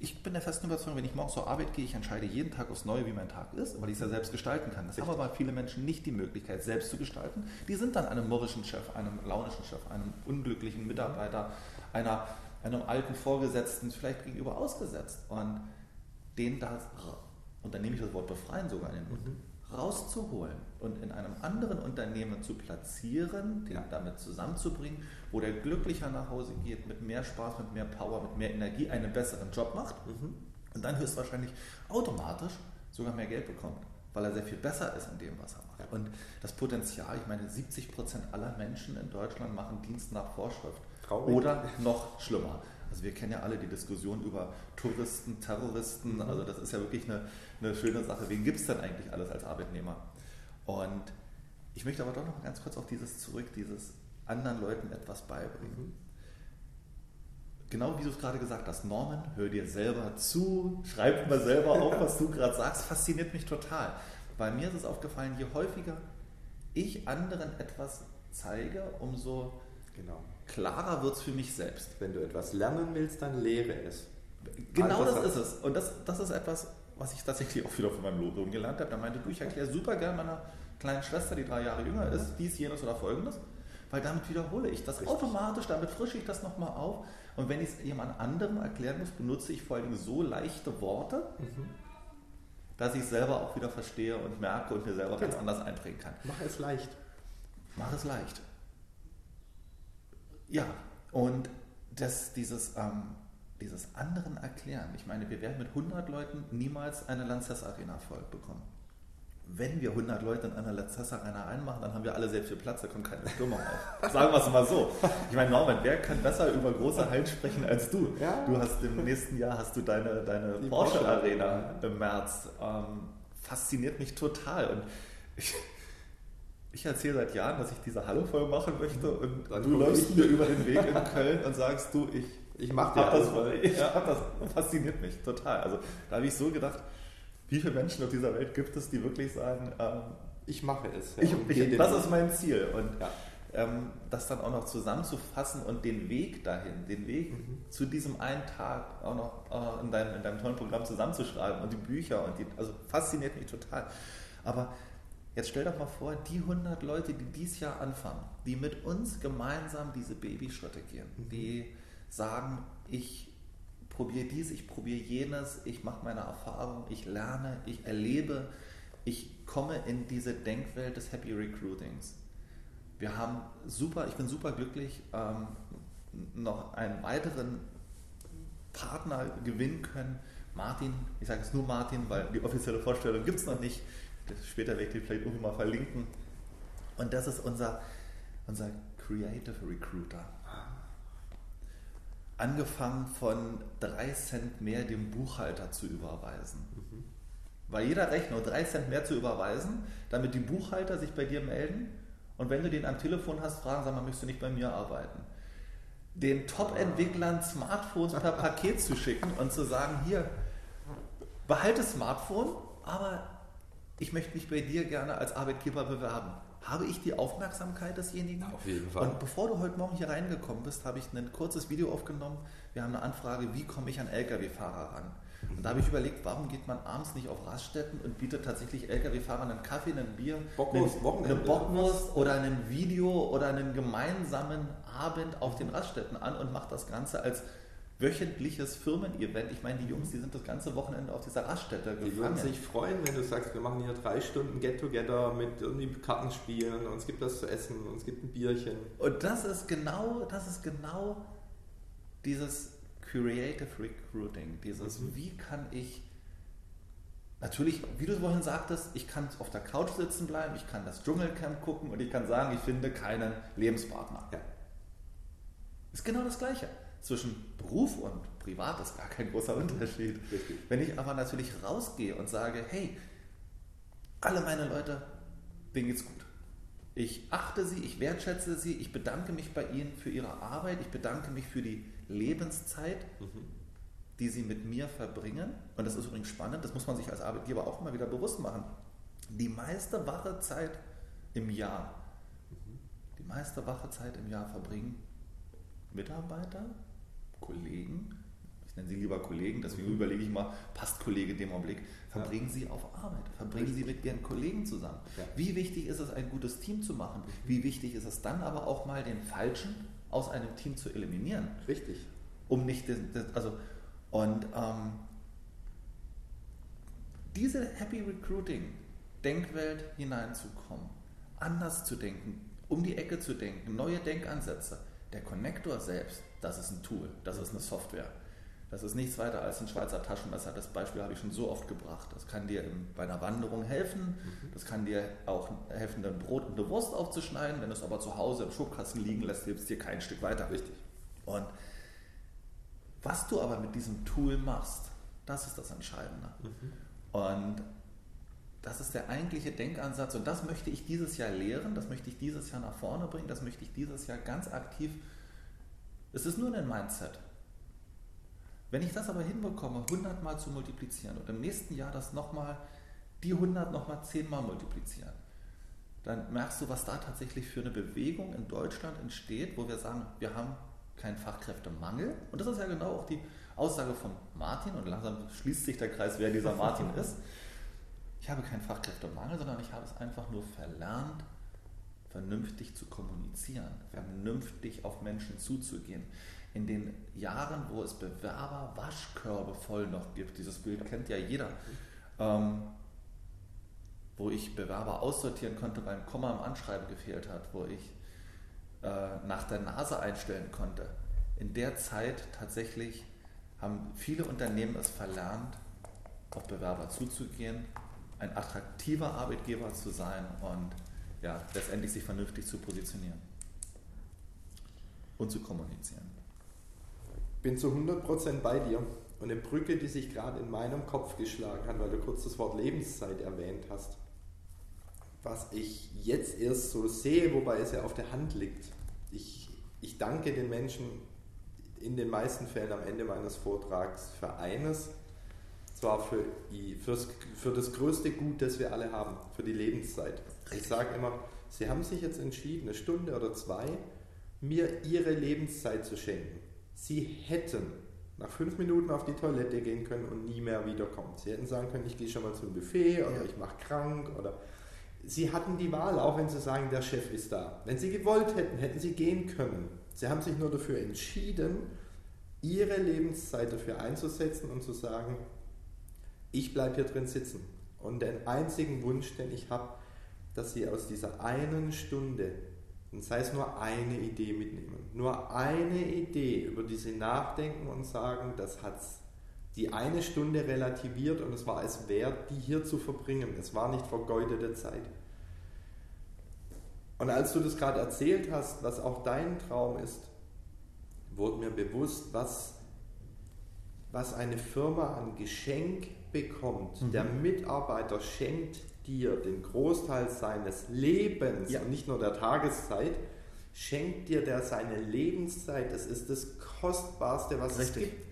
ich bin der festen Überzeugung, wenn ich morgens zur Arbeit gehe, ich entscheide jeden Tag aufs Neue, wie mein Tag ist, weil ich es ja selbst gestalten kann. Das Richtig. haben aber viele Menschen nicht die Möglichkeit, selbst zu gestalten. Die sind dann einem murrischen Chef, einem launischen Chef, einem unglücklichen Mitarbeiter, einer, einem alten Vorgesetzten vielleicht gegenüber ausgesetzt. Und den da, und dann nehme ich das Wort befreien sogar in den Mund, mhm rauszuholen und in einem anderen Unternehmen zu platzieren, den damit zusammenzubringen, wo der glücklicher nach Hause geht, mit mehr Spaß, mit mehr Power, mit mehr Energie einen besseren Job macht mhm. und dann höchstwahrscheinlich automatisch sogar mehr Geld bekommt, weil er sehr viel besser ist in dem, was er macht. Und das Potenzial, ich meine, 70 Prozent aller Menschen in Deutschland machen Dienst nach Vorschrift. Traurig. Oder noch schlimmer. Also wir kennen ja alle die Diskussion über Touristen, Terroristen. Mhm. Also das ist ja wirklich eine, eine schöne Sache. Wen gibt es denn eigentlich alles als Arbeitnehmer? Und ich möchte aber doch noch ganz kurz auf dieses zurück, dieses anderen Leuten etwas beibringen. Mhm. Genau wie du es gerade gesagt hast, Norman, hör dir selber zu, schreib mal selber auf, was du gerade sagst, fasziniert mich total. Bei mir ist es aufgefallen, je häufiger ich anderen etwas zeige, umso genau klarer wird es für mich selbst. Wenn du etwas lernen willst, dann lehre es. Genau das, ist es. Und das, das ist etwas, was ich tatsächlich auch wieder von meinem Sohn gelernt habe. Da meinte, du, ich erkläre super gerne meiner kleinen Schwester, die drei Jahre jünger ist, dies, jenes oder folgendes, weil damit wiederhole ich das Richtig. automatisch, damit frische ich das nochmal auf. Und wenn ich es jemand anderem erklären muss, benutze ich vor allem so leichte Worte, mhm. dass ich es selber auch wieder verstehe und merke und mir selber genau. ganz anders einprägen kann. Mach es leicht. Mach es leicht. Ja, und das, dieses, ähm, dieses anderen Erklären, ich meine, wir werden mit 100 Leuten niemals eine Lanxess Arena voll bekommen. Wenn wir 100 Leute in einer Lanxess Arena einmachen, dann haben wir alle sehr viel Platz, da kommt keine Stimmung auf. Sagen wir es mal so. Ich meine, Norman, wer kann besser über große Hallen sprechen als du? Ja. Du hast im nächsten Jahr hast du deine, deine Porsche, Porsche Arena im März. Ähm, fasziniert mich total. Und ich, ich erzähle seit Jahren, dass ich diese Halle voll machen möchte und Dann du läufst mir über den Weg in Köln und sagst, du, ich, ich mache dir das voll. Ich hab das fasziniert mich total. Also da habe ich so gedacht, wie viele Menschen auf dieser Welt gibt es, die wirklich sagen, ähm, ich mache es. Ja, ich, ich, das ist mein Ziel. Und ja. ähm, das dann auch noch zusammenzufassen und den Weg dahin, den Weg mhm. zu diesem einen Tag auch noch äh, in, deinem, in deinem tollen Programm zusammenzuschreiben und die Bücher und die, also fasziniert mich total. Aber Jetzt stell doch mal vor, die 100 Leute, die dieses Jahr anfangen, die mit uns gemeinsam diese Babyschritte gehen, mhm. die sagen, ich probiere dies, ich probiere jenes, ich mache meine Erfahrung, ich lerne, ich erlebe, ich komme in diese Denkwelt des Happy Recruitings. Wir haben super, ich bin super glücklich, ähm, noch einen weiteren Partner gewinnen können. Martin, ich sage es nur Martin, weil die offizielle Vorstellung gibt es noch nicht später werde ich die vielleicht irgendwo mal verlinken. Und das ist unser, unser Creative Recruiter. Angefangen von 3 Cent mehr dem Buchhalter zu überweisen. Mhm. Bei jeder Rechnung 3 Cent mehr zu überweisen, damit die Buchhalter sich bei dir melden. Und wenn du den am Telefon hast, fragen, sag mal, möchtest du nicht bei mir arbeiten? Den Top-Entwicklern Smartphones per Paket zu schicken und zu sagen, hier, behalte Smartphone, aber ich möchte mich bei dir gerne als Arbeitgeber bewerben. Habe ich die Aufmerksamkeit desjenigen? Auf jeden Fall. Und bevor du heute Morgen hier reingekommen bist, habe ich ein kurzes Video aufgenommen. Wir haben eine Anfrage, wie komme ich an Lkw-Fahrer ran? Und da habe ich überlegt, warum geht man abends nicht auf Raststätten und bietet tatsächlich Lkw-Fahrern einen Kaffee, ein Bier, Bockwurst, einen, eine Bockwurst oder ein Video oder einen gemeinsamen Abend auf den Raststätten an und macht das Ganze als wöchentliches Firmen-Event. Ich meine, die Jungs, die sind das ganze Wochenende auf dieser Raststätte gefangen. Die würden sich freuen, wenn du sagst, wir machen hier drei Stunden Get-Together mit irgendwie Kartenspielen und es gibt was zu essen und es gibt ein Bierchen. Und das ist genau, das ist genau dieses Creative Recruiting, dieses, mhm. wie kann ich, natürlich, wie du vorhin sagtest, ich kann auf der Couch sitzen bleiben, ich kann das Dschungelcamp gucken und ich kann sagen, ich finde keinen Lebenspartner. Ja. Ist genau das Gleiche. Zwischen Beruf und Privat ist gar kein großer Unterschied. Richtig. Wenn ich aber natürlich rausgehe und sage, hey, alle meine Leute, denen geht's gut. Ich achte sie, ich wertschätze sie, ich bedanke mich bei ihnen für ihre Arbeit, ich bedanke mich für die Lebenszeit, mhm. die sie mit mir verbringen. Und das ist übrigens spannend, das muss man sich als Arbeitgeber auch immer wieder bewusst machen. Die meiste wache Zeit im Jahr, mhm. die meiste wache Zeit im Jahr verbringen Mitarbeiter, Kollegen ich nenne sie lieber Kollegen, deswegen mhm. überlege ich mal, passt Kollege dem Augenblick, verbringen ja. Sie auf Arbeit, verbringen Richtig. Sie mit Ihren Kollegen zusammen. Ja. Wie wichtig ist es, ein gutes Team zu machen? Mhm. Wie wichtig ist es dann aber auch mal den Falschen aus einem Team zu eliminieren? Richtig. Um nicht, das, das, also, und ähm, diese Happy Recruiting Denkwelt hineinzukommen, anders zu denken, um die Ecke zu denken, neue Denkansätze. Der Connector selbst, das ist ein Tool, das ist eine Software. Das ist nichts weiter als ein Schweizer Taschenmesser. Das Beispiel habe ich schon so oft gebracht. Das kann dir bei einer Wanderung helfen. Mhm. Das kann dir auch helfen, ein Brot und eine Wurst aufzuschneiden. Wenn du es aber zu Hause im Schubkasten liegen lässt, hilft es dir kein Stück weiter. Richtig. Und was du aber mit diesem Tool machst, das ist das Entscheidende. Mhm. Und das ist der eigentliche Denkansatz. Und das möchte ich dieses Jahr lehren. Das möchte ich dieses Jahr nach vorne bringen. Das möchte ich dieses Jahr ganz aktiv. Es ist nur ein Mindset. Wenn ich das aber hinbekomme, 100 Mal zu multiplizieren und im nächsten Jahr das nochmal, die 100 nochmal 10 Mal multiplizieren, dann merkst du, was da tatsächlich für eine Bewegung in Deutschland entsteht, wo wir sagen, wir haben keinen Fachkräftemangel. Und das ist ja genau auch die Aussage von Martin, und langsam schließt sich der Kreis, wer dieser Martin ist. Ich habe keinen Fachkräftemangel, sondern ich habe es einfach nur verlernt, vernünftig zu kommunizieren, vernünftig auf Menschen zuzugehen in den Jahren, wo es Bewerber-Waschkörbe voll noch gibt, dieses Bild kennt ja jeder, ähm, wo ich Bewerber aussortieren konnte, weil ein Komma im Anschreiben gefehlt hat, wo ich äh, nach der Nase einstellen konnte. In der Zeit tatsächlich haben viele Unternehmen es verlernt, auf Bewerber zuzugehen, ein attraktiver Arbeitgeber zu sein und ja, letztendlich sich vernünftig zu positionieren und zu kommunizieren bin zu 100% bei dir. Und eine Brücke, die sich gerade in meinem Kopf geschlagen hat, weil du kurz das Wort Lebenszeit erwähnt hast, was ich jetzt erst so sehe, wobei es ja auf der Hand liegt. Ich, ich danke den Menschen in den meisten Fällen am Ende meines Vortrags für eines, zwar für, fürs, für das größte Gut, das wir alle haben, für die Lebenszeit. Ich sage immer, sie haben sich jetzt entschieden, eine Stunde oder zwei, mir ihre Lebenszeit zu schenken. Sie hätten nach fünf Minuten auf die Toilette gehen können und nie mehr wiederkommen. Sie hätten sagen können, ich gehe schon mal zum Buffet oder ja. ich mache krank oder Sie hatten die Wahl, auch wenn Sie sagen, der Chef ist da. Wenn Sie gewollt hätten, hätten Sie gehen können. Sie haben sich nur dafür entschieden, Ihre Lebenszeit dafür einzusetzen und zu sagen, ich bleibe hier drin sitzen. Und den einzigen Wunsch, den ich habe, dass Sie aus dieser einen Stunde und sei es nur eine Idee mitnehmen. Nur eine Idee, über die sie nachdenken und sagen, das hat die eine Stunde relativiert und es war es wert, die hier zu verbringen. Es war nicht vergeudete Zeit. Und als du das gerade erzählt hast, was auch dein Traum ist, wurde mir bewusst, was, was eine Firma an Geschenk bekommt. Mhm. Der Mitarbeiter schenkt dir den Großteil seines Lebens ja. und nicht nur der Tageszeit, schenkt dir der seine Lebenszeit. Das ist das Kostbarste, was Richtig. es gibt.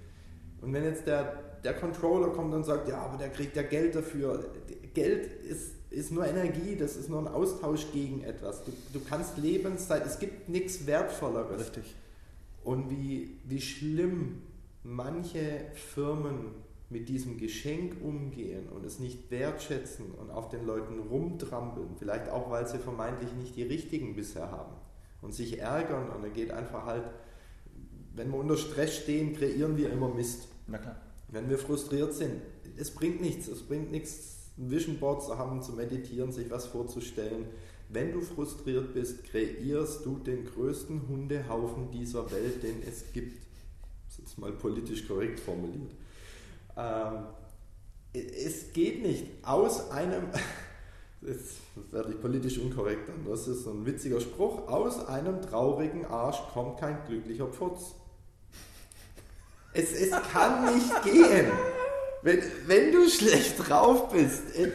Und wenn jetzt der, der Controller kommt und sagt, ja, aber der kriegt ja Geld dafür. Geld ist, ist nur Energie, das ist nur ein Austausch gegen etwas. Du, du kannst Lebenszeit, es gibt nichts Wertvolleres. Richtig. Und wie, wie schlimm manche Firmen mit diesem Geschenk umgehen und es nicht wertschätzen und auf den Leuten rumtrampeln, vielleicht auch, weil sie vermeintlich nicht die richtigen bisher haben und sich ärgern und dann geht einfach halt, wenn wir unter Stress stehen, kreieren wir immer Mist. Na klar. Wenn wir frustriert sind, es bringt nichts, es bringt nichts, ein Vision Board zu haben, zu meditieren, sich was vorzustellen. Wenn du frustriert bist, kreierst du den größten Hundehaufen dieser Welt, den es gibt. jetzt mal politisch korrekt formuliert. Ähm, es geht nicht aus einem, jetzt werde ich politisch unkorrekt an, das ist so ein witziger Spruch, aus einem traurigen Arsch kommt kein glücklicher Pfurz. Es, es kann nicht gehen. Wenn, wenn du schlecht drauf bist, äh,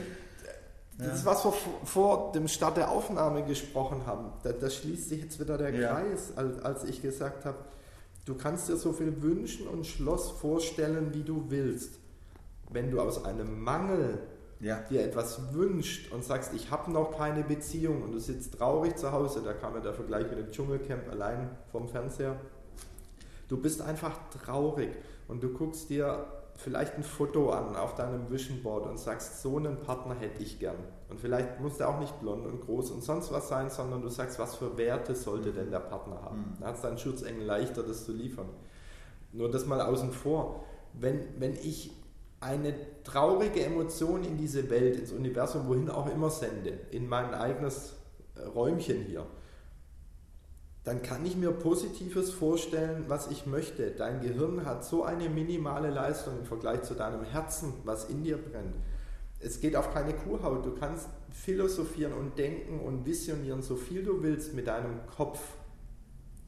das ist, was wir vor dem Start der Aufnahme gesprochen haben. Da, da schließt sich jetzt wieder der ja. Kreis, als, als ich gesagt habe, du kannst dir so viel wünschen und Schloss vorstellen, wie du willst. Wenn du aus einem Mangel ja. dir etwas wünscht und sagst, ich habe noch keine Beziehung und du sitzt traurig zu Hause, da kam ja der Vergleich mit dem Dschungelcamp allein vom Fernseher, du bist einfach traurig und du guckst dir vielleicht ein Foto an auf deinem Vision Board und sagst, so einen Partner hätte ich gern. Und vielleicht muss der auch nicht blond und groß und sonst was sein, sondern du sagst, was für Werte sollte denn der Partner haben. Mhm. Da hat es deinen Schutzengel leichter, das zu liefern. Nur das mal außen vor. Wenn, wenn ich eine traurige Emotion in diese Welt, ins Universum, wohin auch immer sende, in mein eigenes äh, Räumchen hier, dann kann ich mir Positives vorstellen, was ich möchte. Dein Gehirn hat so eine minimale Leistung im Vergleich zu deinem Herzen, was in dir brennt. Es geht auf keine Kuhhaut. Du kannst philosophieren und denken und visionieren, so viel du willst mit deinem Kopf.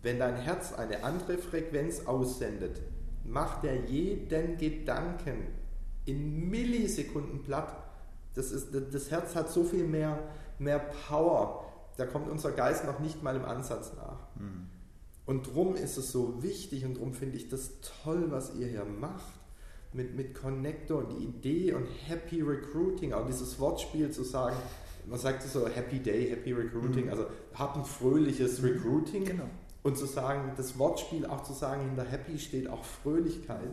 Wenn dein Herz eine andere Frequenz aussendet, macht er jeden Gedanken in Millisekunden platt. Das, ist, das Herz hat so viel mehr, mehr Power da kommt unser Geist noch nicht mal im Ansatz nach. Mhm. Und drum ist es so wichtig und drum finde ich das toll, was ihr hier macht. Mit, mit Connector und die Idee und Happy Recruiting, auch dieses Wortspiel zu sagen, man sagt so Happy Day, Happy Recruiting, mhm. also hab ein fröhliches Recruiting. Genau. Und zu sagen, das Wortspiel auch zu sagen, hinter Happy steht auch Fröhlichkeit.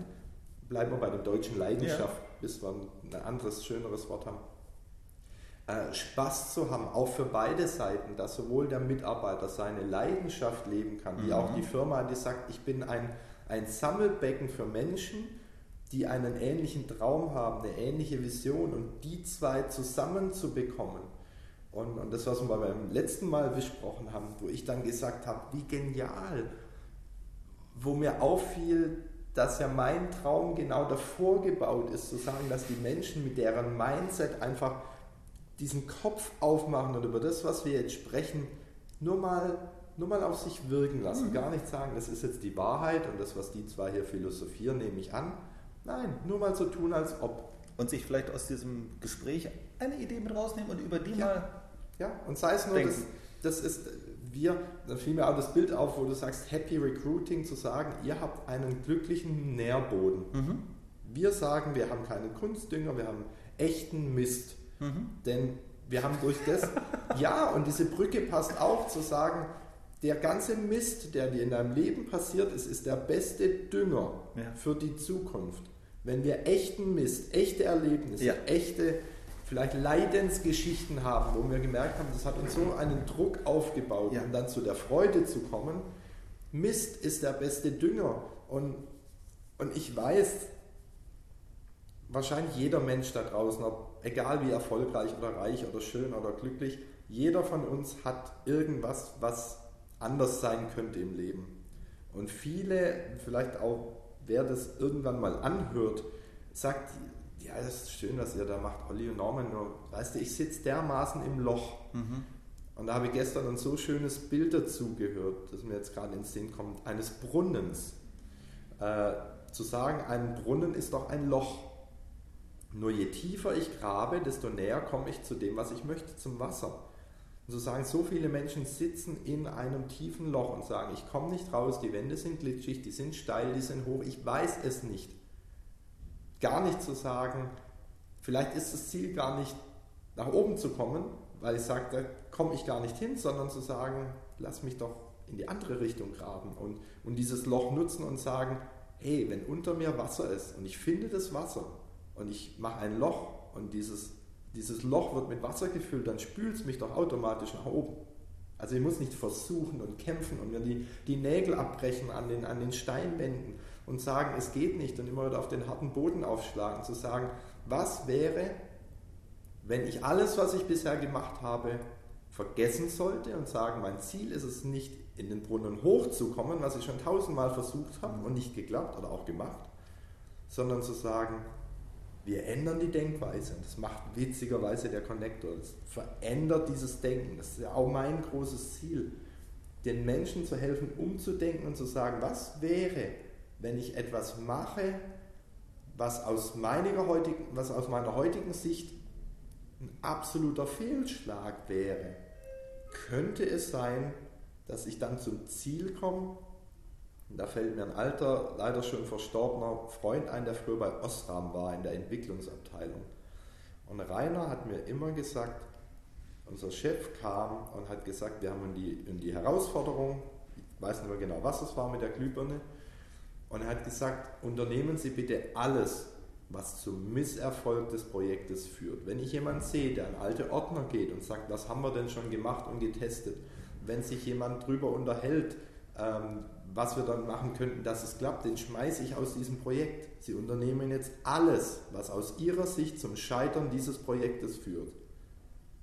Bleiben wir bei der deutschen Leidenschaft, ja. bis wir ein anderes, schöneres Wort haben. Äh, Spaß zu haben, auch für beide Seiten, dass sowohl der Mitarbeiter seine Leidenschaft leben kann, wie mhm. auch die Firma, die sagt, ich bin ein, ein Sammelbecken für Menschen, die einen ähnlichen Traum haben, eine ähnliche Vision und die zwei zusammenzubekommen. Und, und das, was wir beim letzten Mal besprochen haben, wo ich dann gesagt habe, wie genial, wo mir auffiel, dass ja mein Traum genau davor gebaut ist, zu sagen, dass die Menschen mit deren Mindset einfach diesen Kopf aufmachen und über das, was wir jetzt sprechen, nur mal, nur mal auf sich wirken lassen. Mhm. Gar nicht sagen, das ist jetzt die Wahrheit und das, was die zwei hier philosophieren, nehme ich an. Nein, nur mal so tun, als ob. Und sich vielleicht aus diesem Gespräch eine Idee mit rausnehmen und über die ja. mal. Ja, und sei es nur, das, das ist, wir, dann fiel mir auch das Bild auf, wo du sagst, Happy Recruiting, zu sagen, ihr habt einen glücklichen Nährboden. Mhm. Wir sagen, wir haben keinen Kunstdünger, wir haben echten Mist. Mhm. Denn wir haben durch das, ja, und diese Brücke passt auch zu sagen, der ganze Mist, der dir in deinem Leben passiert ist, ist der beste Dünger ja. für die Zukunft. Wenn wir echten Mist, echte Erlebnisse, ja. echte vielleicht Leidensgeschichten haben, wo wir gemerkt haben, das hat uns so einen Druck aufgebaut, ja. um dann zu der Freude zu kommen. Mist ist der beste Dünger. Und, und ich weiß, wahrscheinlich jeder Mensch da draußen, ob egal wie erfolgreich oder reich oder schön oder glücklich, jeder von uns hat irgendwas, was anders sein könnte im Leben. Und viele, vielleicht auch wer das irgendwann mal anhört, sagt, ja, das ist schön, was ihr da macht, Olli und Norman, nur, weißt du, ich sitze dermaßen im Loch. Mhm. Und da habe ich gestern ein so schönes Bild dazu gehört, das mir jetzt gerade ins Sinn kommt, eines Brunnens. Äh, zu sagen, ein Brunnen ist doch ein Loch. Nur je tiefer ich grabe, desto näher komme ich zu dem, was ich möchte, zum Wasser. Und so sagen, so viele Menschen sitzen in einem tiefen Loch und sagen, ich komme nicht raus, die Wände sind glitschig, die sind steil, die sind hoch, ich weiß es nicht. Gar nicht zu sagen, vielleicht ist das Ziel gar nicht nach oben zu kommen, weil ich sage, da komme ich gar nicht hin, sondern zu sagen, lass mich doch in die andere Richtung graben und, und dieses Loch nutzen und sagen, hey, wenn unter mir Wasser ist und ich finde das Wasser, und ich mache ein Loch und dieses, dieses Loch wird mit Wasser gefüllt, dann spült es mich doch automatisch nach oben. Also ich muss nicht versuchen und kämpfen und mir die, die Nägel abbrechen an den, an den Steinwänden und sagen, es geht nicht und immer wieder auf den harten Boden aufschlagen, zu sagen, was wäre, wenn ich alles, was ich bisher gemacht habe, vergessen sollte und sagen, mein Ziel ist es nicht, in den Brunnen hochzukommen, was ich schon tausendmal versucht habe und nicht geklappt oder auch gemacht, sondern zu sagen, wir ändern die Denkweise. Und das macht witzigerweise der Connector. Das verändert dieses Denken. Das ist ja auch mein großes Ziel, den Menschen zu helfen, umzudenken und zu sagen, was wäre, wenn ich etwas mache, was aus meiner heutigen, was aus meiner heutigen Sicht ein absoluter Fehlschlag wäre. Könnte es sein, dass ich dann zum Ziel komme? Da fällt mir ein alter, leider schon verstorbener Freund ein, der früher bei Osram war in der Entwicklungsabteilung. Und Rainer hat mir immer gesagt, unser Chef kam und hat gesagt, wir haben die, die Herausforderung, ich weiß nicht mehr genau, was es war mit der Glühbirne, und er hat gesagt, unternehmen Sie bitte alles, was zum Misserfolg des Projektes führt. Wenn ich jemanden sehe, der an alte Ordner geht und sagt, was haben wir denn schon gemacht und getestet, wenn sich jemand darüber unterhält, ähm, was wir dann machen könnten, dass es klappt, den schmeiße ich aus diesem Projekt. Sie unternehmen jetzt alles, was aus Ihrer Sicht zum Scheitern dieses Projektes führt.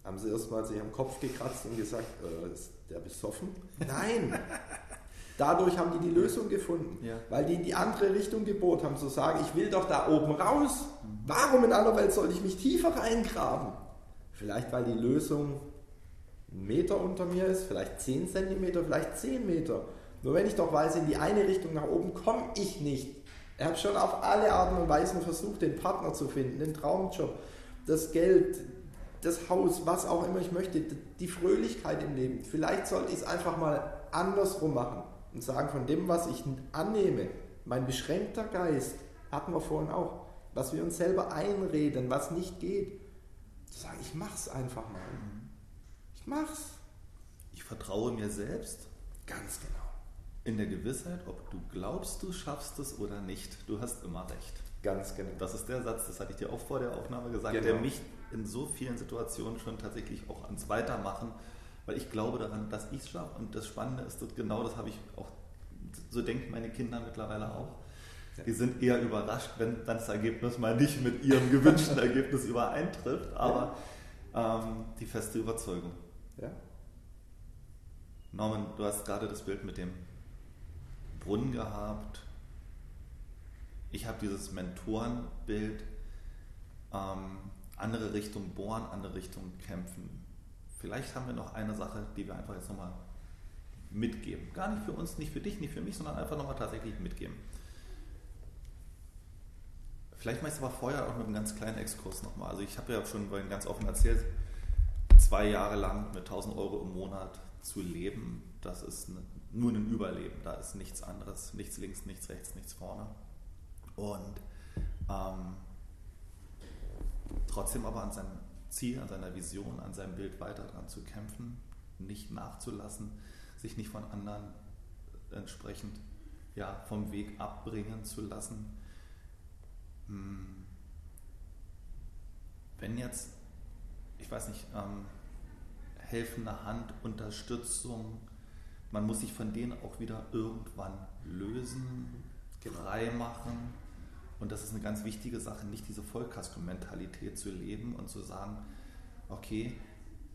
Haben Sie erstmal sich am Kopf gekratzt und gesagt, äh, ist der besoffen? Nein! Dadurch haben die die Lösung gefunden, ja. weil die in die andere Richtung gebohrt haben, zu sagen, ich will doch da oben raus. Warum in aller Welt soll ich mich tiefer reingraben? Vielleicht weil die Lösung einen Meter unter mir ist, vielleicht 10 Zentimeter, vielleicht 10 Meter. Nur wenn ich doch weiß, in die eine Richtung nach oben komme ich nicht. Ich habe schon auf alle Arten und Weisen versucht, den Partner zu finden, den Traumjob, das Geld, das Haus, was auch immer ich möchte, die Fröhlichkeit im Leben. Vielleicht sollte ich es einfach mal andersrum machen und sagen, von dem, was ich annehme, mein beschränkter Geist, hatten wir vorhin auch, was wir uns selber einreden, was nicht geht, zu sagen, ich mach's einfach mal. Ich mach's. Ich vertraue mir selbst. Ganz genau. In der Gewissheit, ob du glaubst, du schaffst es oder nicht, du hast immer recht. Ganz genau. Das ist der Satz, das hatte ich dir auch vor der Aufnahme gesagt, genau. der mich in so vielen Situationen schon tatsächlich auch ans Weitermachen weil ich glaube daran, dass ich es schaffe. Und das Spannende ist, genau das habe ich auch, so denken meine Kinder mittlerweile auch. Die sind eher überrascht, wenn dann das Ergebnis mal nicht mit ihrem gewünschten Ergebnis übereintrifft, aber ähm, die feste Überzeugung. Ja. Norman, du hast gerade das Bild mit dem Brunnen gehabt. Ich habe dieses Mentorenbild, ähm, andere Richtung bohren, andere Richtung kämpfen. Vielleicht haben wir noch eine Sache, die wir einfach jetzt nochmal mitgeben. Gar nicht für uns, nicht für dich, nicht für mich, sondern einfach nochmal tatsächlich mitgeben. Vielleicht mache ich es aber vorher auch mit einem ganz kleinen Exkurs nochmal. Also ich habe ja schon ganz offen erzählt, zwei Jahre lang mit 1000 Euro im Monat zu leben, das ist nur ein Überleben. Da ist nichts anderes, nichts links, nichts rechts, nichts vorne. Und ähm, trotzdem aber an seinem Ziel, an seiner Vision, an seinem Bild weiter daran zu kämpfen, nicht nachzulassen, sich nicht von anderen entsprechend ja, vom Weg abbringen zu lassen. Hm. Wenn jetzt, ich weiß nicht, ähm, helfende Hand, Unterstützung, man muss sich von denen auch wieder irgendwann lösen, frei machen und das ist eine ganz wichtige Sache, nicht diese Vollkasko-Mentalität zu leben und zu sagen, okay,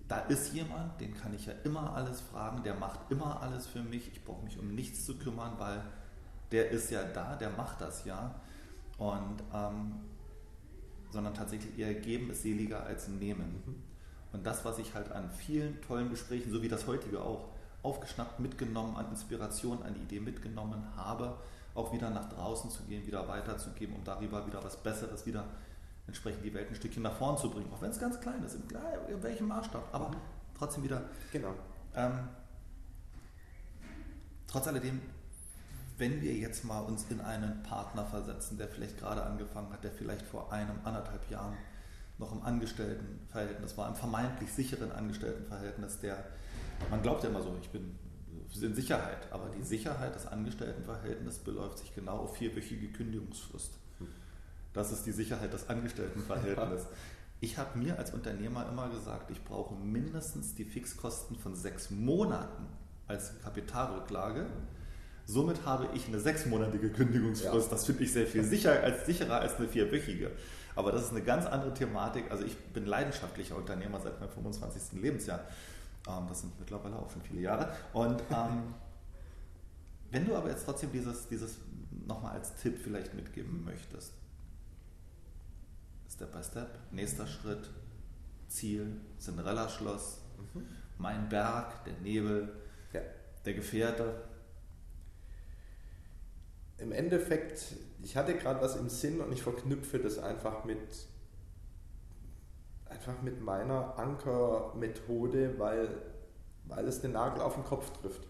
da ist jemand, den kann ich ja immer alles fragen, der macht immer alles für mich, ich brauche mich um nichts zu kümmern, weil der ist ja da, der macht das ja. Und ähm, sondern tatsächlich eher geben ist seliger als nehmen. Mhm. Und das, was ich halt an vielen tollen Gesprächen, so wie das heutige auch, aufgeschnappt, mitgenommen, an Inspiration, an Idee mitgenommen habe, auch wieder nach draußen zu gehen, wieder weiterzugeben, um darüber wieder was Besseres, wieder entsprechend die Welt ein Stückchen nach vorn zu bringen, auch wenn es ganz klein ist, in welchem Maßstab, aber mhm. trotzdem wieder. Genau. Ähm, trotz alledem, wenn wir jetzt mal uns in einen Partner versetzen, der vielleicht gerade angefangen hat, der vielleicht vor einem, anderthalb Jahren noch im Angestelltenverhältnis war, im vermeintlich sicheren Angestelltenverhältnis, der, man glaubt ja immer so, ich bin in Sicherheit. Aber die Sicherheit des Angestelltenverhältnisses beläuft sich genau auf vierwöchige Kündigungsfrist. Das ist die Sicherheit des Angestelltenverhältnisses. Ich habe mir als Unternehmer immer gesagt, ich brauche mindestens die Fixkosten von sechs Monaten als Kapitalrücklage. Somit habe ich eine sechsmonatige Kündigungsfrist. Ja. Das finde ich sehr viel sicher, als, sicherer als eine vierwöchige. Aber das ist eine ganz andere Thematik. Also ich bin leidenschaftlicher Unternehmer seit meinem 25. Lebensjahr. Ähm, das sind mittlerweile auch schon viele Jahre. Und ähm, Wenn du aber jetzt trotzdem dieses, dieses nochmal als Tipp vielleicht mitgeben möchtest, Step by Step, nächster Schritt, Ziel, Cinderella-Schloss, mhm. mein Berg, der Nebel, ja. der Gefährte. Im Endeffekt, ich hatte gerade was im Sinn und ich verknüpfe das einfach mit einfach mit meiner Ankermethode, weil, weil es den Nagel auf den Kopf trifft.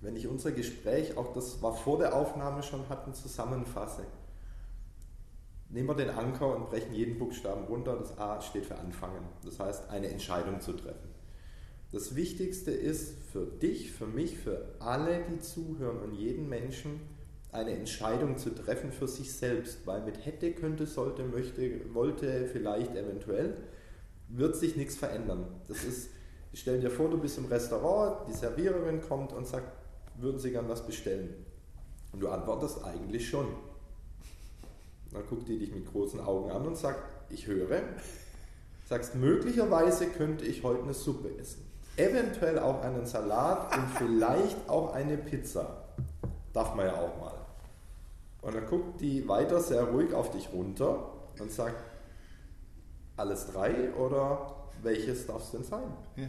Wenn ich unser Gespräch, auch das war vor der Aufnahme schon hatten, zusammenfasse, nehmen wir den Anker und brechen jeden Buchstaben runter. Das A steht für Anfangen, das heißt eine Entscheidung zu treffen. Das Wichtigste ist für dich, für mich, für alle, die zuhören und jeden Menschen, eine Entscheidung zu treffen für sich selbst, weil mit hätte, könnte, sollte, möchte, wollte, vielleicht, eventuell, wird sich nichts verändern. Das ist, stell dir vor, du bist im Restaurant, die Serviererin kommt und sagt, würden Sie gern was bestellen? Und du antwortest eigentlich schon. Dann guckt die dich mit großen Augen an und sagt, ich höre. Sagst, möglicherweise könnte ich heute eine Suppe essen. Eventuell auch einen Salat und vielleicht auch eine Pizza. Darf man ja auch mal. Und dann guckt die weiter sehr ruhig auf dich runter und sagt, alles drei oder welches darf es denn sein? Ja.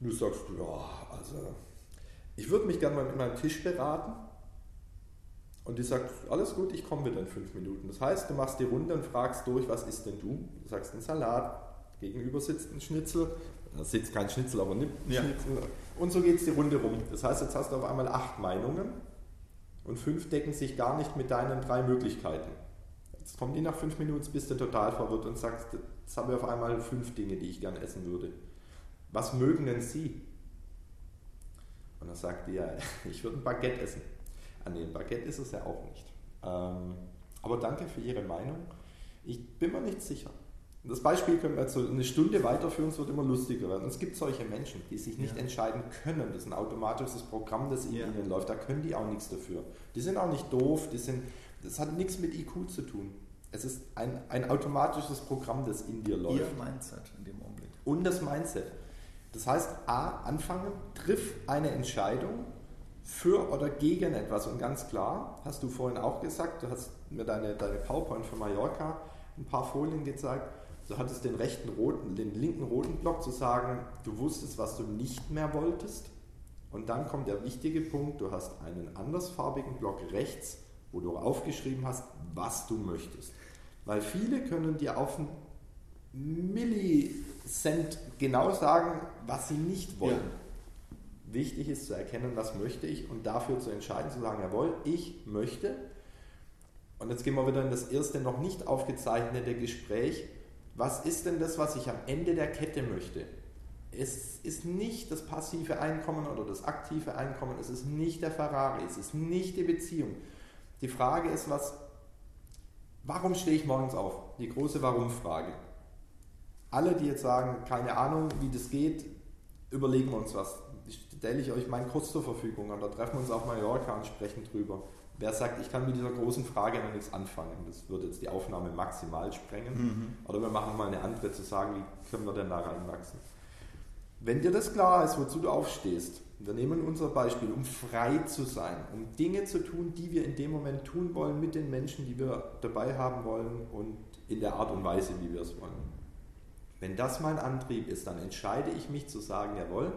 Du sagst, ja, also ich würde mich gerne mal mit meinem Tisch beraten. Und die sagt, alles gut, ich komme wieder in fünf Minuten. Das heißt, du machst die Runde und fragst durch, was isst denn du? Du sagst einen Salat, gegenüber sitzt ein Schnitzel, da sitzt kein Schnitzel, aber nimmt ein ja. Schnitzel. Und so geht es die Runde rum. Das heißt, jetzt hast du auf einmal acht Meinungen und fünf decken sich gar nicht mit deinen drei Möglichkeiten. Jetzt kommen die nach fünf Minuten, bist du total verwirrt und sagst, jetzt haben wir auf einmal fünf Dinge, die ich gerne essen würde. Was mögen denn Sie? Und dann sagt die, ja, ich würde ein Baguette essen. Ah nee, ein Baguette ist es ja auch nicht. Ähm, aber danke für Ihre Meinung. Ich bin mir nicht sicher. Das Beispiel können wir jetzt so eine Stunde weiterführen, es wird immer lustiger werden. es gibt solche Menschen, die sich nicht ja. entscheiden können. Das ist ein automatisches Programm, das in ja. ihnen läuft. Da können die auch nichts dafür. Die sind auch nicht doof, die sind, das hat nichts mit IQ zu tun. Es ist ein, ein automatisches Programm, das in dir läuft. Ihr Mindset in dem Augenblick. Und das Mindset. Das heißt, A, anfangen, triff eine Entscheidung für oder gegen etwas. Und ganz klar, hast du vorhin auch gesagt, du hast mir deine, deine PowerPoint von Mallorca ein paar Folien gezeigt. Du hattest den rechten roten, den linken roten Block zu sagen, du wusstest, was du nicht mehr wolltest. Und dann kommt der wichtige Punkt, du hast einen andersfarbigen Block rechts, wo du aufgeschrieben hast, was du möchtest. Weil viele können dir auf einen Millicent genau sagen, was sie nicht wollen. Ja. Wichtig ist zu erkennen, was möchte ich und dafür zu entscheiden, zu sagen, jawohl, ich möchte. Und jetzt gehen wir wieder in das erste noch nicht aufgezeichnete Gespräch. Was ist denn das, was ich am Ende der Kette möchte? Es ist nicht das passive Einkommen oder das aktive Einkommen, es ist nicht der Ferrari, es ist nicht die Beziehung. Die Frage ist, was, warum stehe ich morgens auf? Die große Warum-Frage alle, die jetzt sagen, keine Ahnung, wie das geht, überlegen wir uns was. Stelle ich euch meinen Kurs zur Verfügung und da treffen wir uns auf Mallorca und sprechen drüber. Wer sagt, ich kann mit dieser großen Frage noch nichts anfangen, das würde jetzt die Aufnahme maximal sprengen. Mhm. Oder wir machen mal eine andere zu sagen, wie können wir denn da reinwachsen. Wenn dir das klar ist, wozu du aufstehst, wir nehmen unser Beispiel, um frei zu sein, um Dinge zu tun, die wir in dem Moment tun wollen mit den Menschen, die wir dabei haben wollen und in der Art und Weise, wie wir es wollen. Wenn das mein Antrieb ist, dann entscheide ich mich zu sagen, jawohl,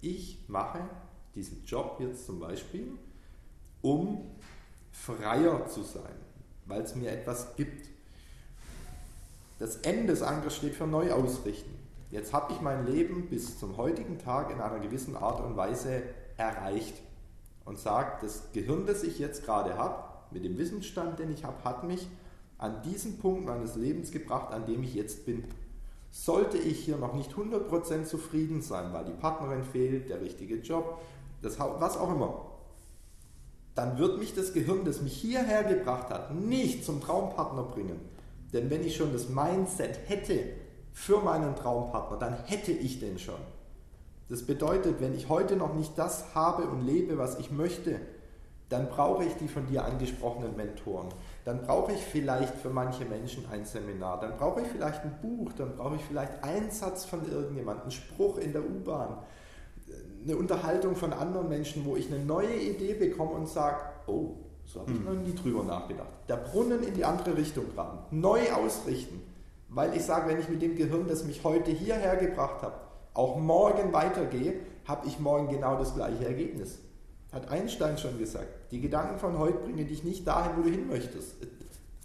ich mache diesen Job jetzt zum Beispiel, um freier zu sein, weil es mir etwas gibt. Das Ende des Ankers steht für Neuausrichten. Jetzt habe ich mein Leben bis zum heutigen Tag in einer gewissen Art und Weise erreicht und sage, das Gehirn, das ich jetzt gerade habe, mit dem Wissensstand, den ich habe, hat mich an diesen Punkt meines Lebens gebracht, an dem ich jetzt bin. Sollte ich hier noch nicht 100% zufrieden sein, weil die Partnerin fehlt, der richtige Job, das, was auch immer, dann wird mich das Gehirn, das mich hierher gebracht hat, nicht zum Traumpartner bringen. Denn wenn ich schon das Mindset hätte für meinen Traumpartner, dann hätte ich den schon. Das bedeutet, wenn ich heute noch nicht das habe und lebe, was ich möchte, dann brauche ich die von dir angesprochenen Mentoren dann brauche ich vielleicht für manche Menschen ein Seminar, dann brauche ich vielleicht ein Buch, dann brauche ich vielleicht einen Satz von irgendjemandem, einen Spruch in der U-Bahn, eine Unterhaltung von anderen Menschen, wo ich eine neue Idee bekomme und sage, oh, so habe ich mhm. noch nie drüber nachgedacht. Der Brunnen in die andere Richtung graben, neu ausrichten. Weil ich sage, wenn ich mit dem Gehirn, das mich heute hierher gebracht hat, auch morgen weitergehe, habe ich morgen genau das gleiche Ergebnis. Hat Einstein schon gesagt. Die Gedanken von heute bringen dich nicht dahin, wo du hin möchtest.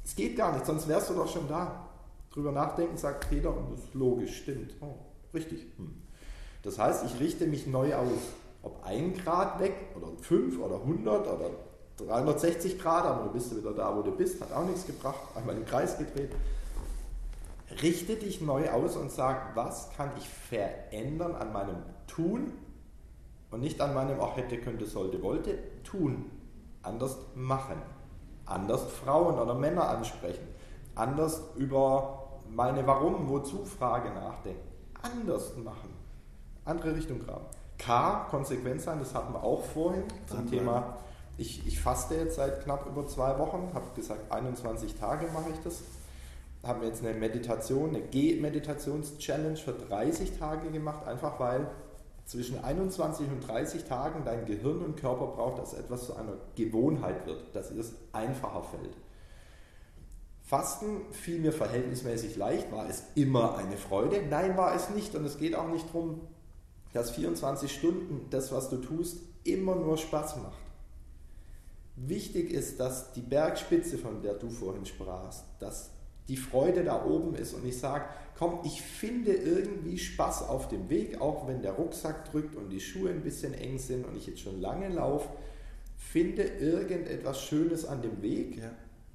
Es geht gar nicht, sonst wärst du doch schon da. Drüber nachdenken, sagt Peter, und das ist logisch, stimmt. Oh, richtig. Hm. Das heißt, ich richte mich neu aus. Ob ein Grad weg oder fünf oder 100 oder 360 Grad, aber du bist wieder da, wo du bist, hat auch nichts gebracht, einmal im Kreis gedreht. Richte dich neu aus und sag, was kann ich verändern an meinem Tun und nicht an meinem auch hätte, könnte, sollte, wollte. Tun. Anders machen. Anders Frauen oder Männer ansprechen. Anders über meine Warum, wozu Frage nachdenken. Anders machen andere Richtung graben. K, konsequent sein, das hatten wir auch vorhin zum Danke. Thema, ich, ich faste jetzt seit knapp über zwei Wochen, habe gesagt, 21 Tage mache ich das. Haben wir jetzt eine Meditation, eine G-Meditations-Challenge für 30 Tage gemacht, einfach weil zwischen 21 und 30 Tagen dein Gehirn und Körper braucht, dass etwas zu einer Gewohnheit wird, dass es einfacher fällt. Fasten fiel mir verhältnismäßig leicht. War es immer eine Freude? Nein, war es nicht. Und es geht auch nicht darum, dass 24 Stunden das, was du tust, immer nur Spaß macht. Wichtig ist, dass die Bergspitze, von der du vorhin sprachst, dass die Freude da oben ist und ich sage, komm, ich finde irgendwie Spaß auf dem Weg, auch wenn der Rucksack drückt und die Schuhe ein bisschen eng sind und ich jetzt schon lange laufe, finde irgendetwas Schönes an dem Weg. Ja.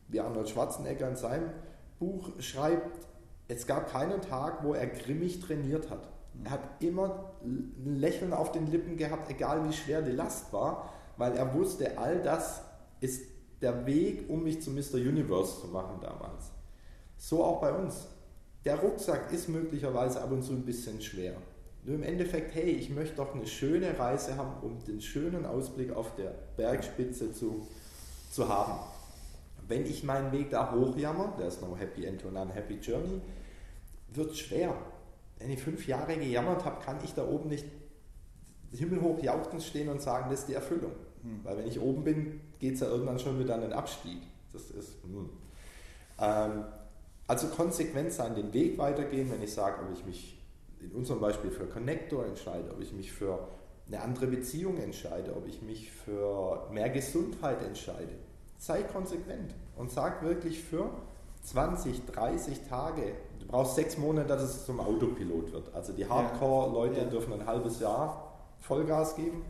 Wie Arnold Schwarzenegger in seinem Buch schreibt, es gab keinen Tag, wo er grimmig trainiert hat. Er hat immer ein Lächeln auf den Lippen gehabt, egal wie schwer die Last war, weil er wusste, all das ist der Weg, um mich zu Mr. Universe zu machen damals. So auch bei uns. Der Rucksack ist möglicherweise ab und zu ein bisschen schwer. Nur im Endeffekt, hey, ich möchte doch eine schöne Reise haben, um den schönen Ausblick auf der Bergspitze zu, zu haben. Wenn ich meinen Weg da hochjammer, there's no happy end to an unhappy journey, wird schwer wenn ich fünf Jahre gejammert habe, kann ich da oben nicht himmelhoch jauchzend stehen und sagen, das ist die Erfüllung. Hm. Weil wenn ich oben bin, geht es ja irgendwann schon wieder an den Abstieg. Das ist, hm. ähm, also konsequent sein, den Weg weitergehen, wenn ich sage, ob ich mich in unserem Beispiel für Connector entscheide, ob ich mich für eine andere Beziehung entscheide, ob ich mich für mehr Gesundheit entscheide. Sei konsequent und sag wirklich für 20, 30 Tage Du brauchst sechs Monate, dass es zum Autopilot wird. Also die Hardcore-Leute ja. dürfen ein halbes Jahr Vollgas geben.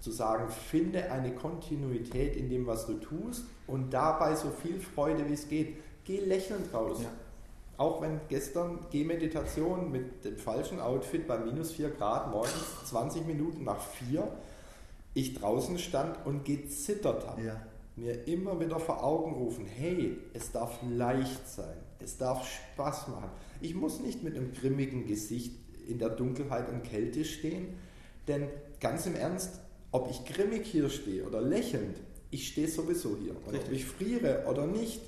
Zu sagen, finde eine Kontinuität in dem, was du tust und dabei so viel Freude, wie es geht. Geh lächelnd raus. Ja. Auch wenn gestern Gehmeditation mit dem falschen Outfit bei minus 4 Grad morgens 20 Minuten nach 4 ich draußen stand und gezittert habe. Ja. Mir immer wieder vor Augen rufen, hey, es darf leicht sein. Es darf Spaß machen. Ich muss nicht mit einem grimmigen Gesicht in der Dunkelheit und Kälte stehen, denn ganz im Ernst, ob ich grimmig hier stehe oder lächelnd, ich stehe sowieso hier. Und ob ich friere oder nicht,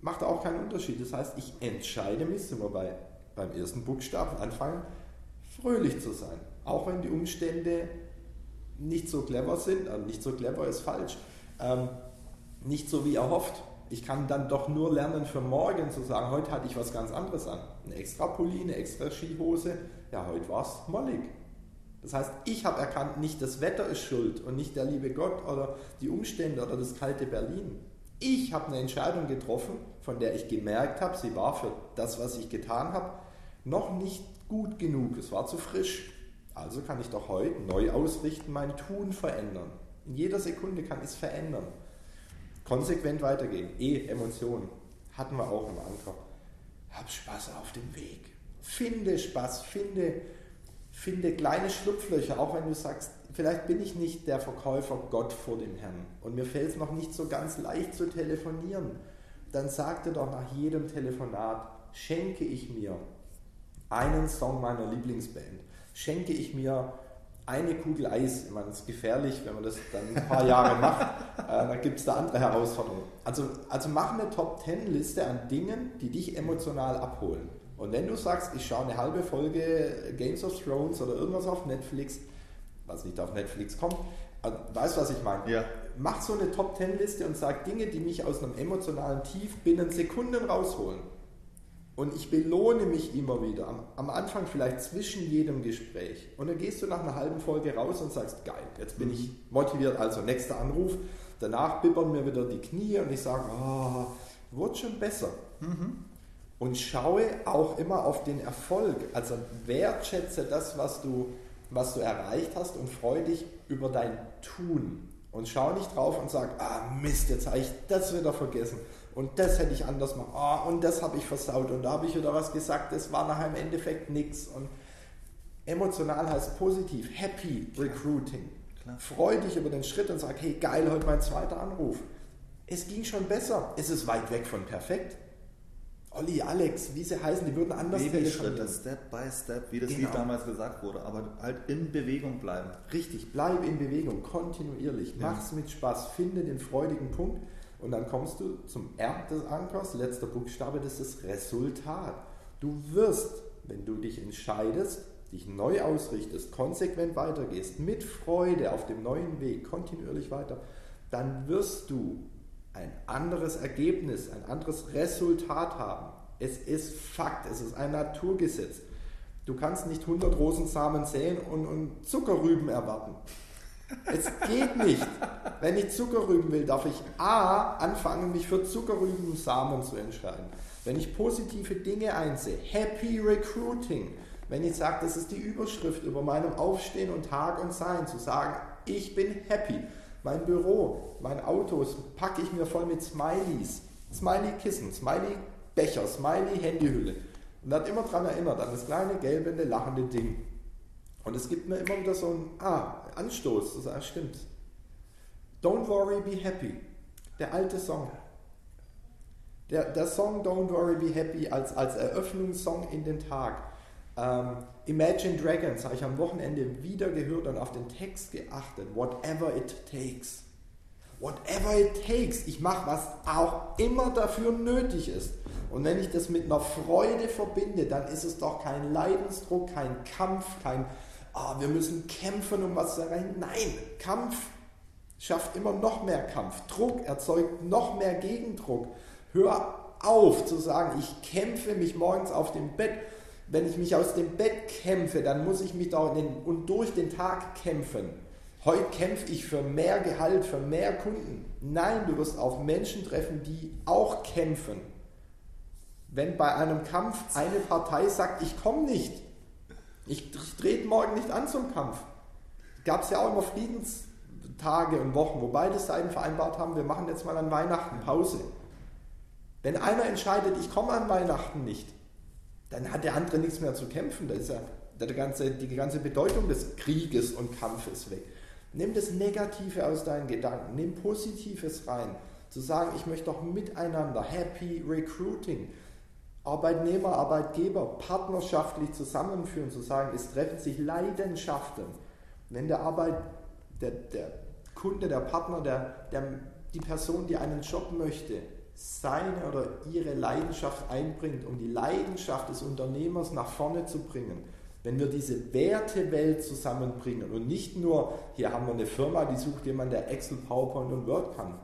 macht auch keinen Unterschied. Das heißt, ich entscheide mich, sind wir bei, beim ersten Buchstaben anfangen, fröhlich zu sein. Auch wenn die Umstände nicht so clever sind, also nicht so clever ist falsch, ähm, nicht so wie erhofft. Ich kann dann doch nur lernen für morgen zu sagen, heute hatte ich was ganz anderes an. Eine extra Pulli, eine extra Skihose. Ja, heute war es mollig. Das heißt, ich habe erkannt, nicht das Wetter ist schuld und nicht der liebe Gott oder die Umstände oder das kalte Berlin. Ich habe eine Entscheidung getroffen, von der ich gemerkt habe, sie war für das, was ich getan habe, noch nicht gut genug. Es war zu frisch. Also kann ich doch heute neu ausrichten, mein Tun verändern. In jeder Sekunde kann ich es verändern. Konsequent weitergehen. E, Emotionen. Hatten wir auch im Anker. Hab Spaß auf dem Weg. Finde Spaß, finde, finde kleine Schlupflöcher, auch wenn du sagst, vielleicht bin ich nicht der Verkäufer Gott vor dem Herrn und mir fällt es noch nicht so ganz leicht zu telefonieren. Dann sag dir doch nach jedem Telefonat, schenke ich mir einen Song meiner Lieblingsband, schenke ich mir eine Kugel Eis, ich meine, es ist gefährlich, wenn man das dann ein paar Jahre macht, äh, dann gibt es da andere Herausforderungen. Also, also mach eine Top-10-Liste an Dingen, die dich emotional abholen. Und wenn du sagst, ich schaue eine halbe Folge Games of Thrones oder irgendwas auf Netflix, was nicht auf Netflix kommt. Also, weißt du, was ich meine? Ja. Mach so eine Top Ten Liste und sag Dinge, die mich aus einem emotionalen Tief binnen Sekunden rausholen. Und ich belohne mich immer wieder. Am, am, Anfang vielleicht zwischen jedem Gespräch. Und dann gehst du nach einer halben Folge raus und sagst, geil, jetzt bin ich motiviert. Also nächster Anruf. Danach bibbern mir wieder die Knie und ich sage, oh, wird schon besser. Mhm. Und schaue auch immer auf den Erfolg. Also wertschätze das, was du, was du erreicht hast und freue dich über dein Tun. Und schau nicht drauf und sag, ah Mist, jetzt habe ich das wieder vergessen und das hätte ich anders machen. Oh, und das habe ich versaut und da habe ich wieder was gesagt, das war nachher im Endeffekt nichts. Und emotional heißt positiv, happy recruiting. Klar. Freu dich über den Schritt und sag, hey geil, heute mein zweiter Anruf. Es ging schon besser. Es ist weit weg von perfekt. Olli, Alex, wie sie heißen, die würden anders Babyschritte, Step by Step, wie das genau. Lied damals gesagt wurde, aber halt in Bewegung bleiben. Richtig, bleib in Bewegung, kontinuierlich, ja. mach's mit Spaß, finde den freudigen Punkt und dann kommst du zum R des Ankers, letzter Buchstabe, das ist das Resultat. Du wirst, wenn du dich entscheidest, dich neu ausrichtest, konsequent weitergehst, mit Freude auf dem neuen Weg, kontinuierlich weiter, dann wirst du ein anderes Ergebnis, ein anderes Resultat haben. Es ist Fakt, es ist ein Naturgesetz. Du kannst nicht 100 Rosensamen säen und, und Zuckerrüben erwarten. Es geht nicht. Wenn ich Zuckerrüben will, darf ich A anfangen, mich für Zuckerrübensamen zu entscheiden. Wenn ich positive Dinge einsehe, Happy Recruiting. Wenn ich sage, das ist die Überschrift über meinem Aufstehen und Tag und Sein, zu sagen, ich bin happy. Mein Büro, mein Auto packe ich mir voll mit Smileys. Smiley-Kissen, Smiley-Becher, Smiley-Handyhülle. Und hat immer daran erinnert, an das kleine, gelbende, lachende Ding. Und es gibt mir immer wieder so einen ah, Anstoß, sagen, stimmt. Don't worry, be happy. Der alte Song. Der, der Song Don't worry, be happy als, als Eröffnungssong in den Tag. Ähm, Imagine Dragons habe ich am Wochenende wieder gehört und auf den Text geachtet. Whatever it takes. Whatever it takes. Ich mache, was auch immer dafür nötig ist. Und wenn ich das mit einer Freude verbinde, dann ist es doch kein Leidensdruck, kein Kampf, kein oh, wir müssen kämpfen, um was zu erreichen. Nein, Kampf schafft immer noch mehr Kampf. Druck erzeugt noch mehr Gegendruck. Hör auf zu sagen, ich kämpfe mich morgens auf dem Bett. Wenn ich mich aus dem Bett kämpfe, dann muss ich mich da und durch den Tag kämpfen. Heute kämpfe ich für mehr Gehalt, für mehr Kunden. Nein, du wirst auf Menschen treffen, die auch kämpfen. Wenn bei einem Kampf eine Partei sagt, ich komme nicht, ich, ich trete morgen nicht an zum Kampf. Gab es ja auch immer Friedenstage und Wochen, wo beide Seiten vereinbart haben, wir machen jetzt mal an Weihnachten Pause. Wenn einer entscheidet, ich komme an Weihnachten nicht, dann hat der andere nichts mehr zu kämpfen. Da ist ja der ganze, die ganze Bedeutung des Krieges und Kampfes weg. Nimm das Negative aus deinen Gedanken, nimm Positives rein. Zu sagen, ich möchte doch miteinander, Happy Recruiting. Arbeitnehmer, Arbeitgeber partnerschaftlich zusammenführen, zu sagen, es treffen sich Leidenschaften. Wenn der Arbeit, der, der Kunde, der Partner, der, der, die Person, die einen Job möchte, seine oder ihre Leidenschaft einbringt, um die Leidenschaft des Unternehmers nach vorne zu bringen, wenn wir diese Wertewelt zusammenbringen und nicht nur, hier haben wir eine Firma, die sucht jemanden, der Excel, PowerPoint und Word kann.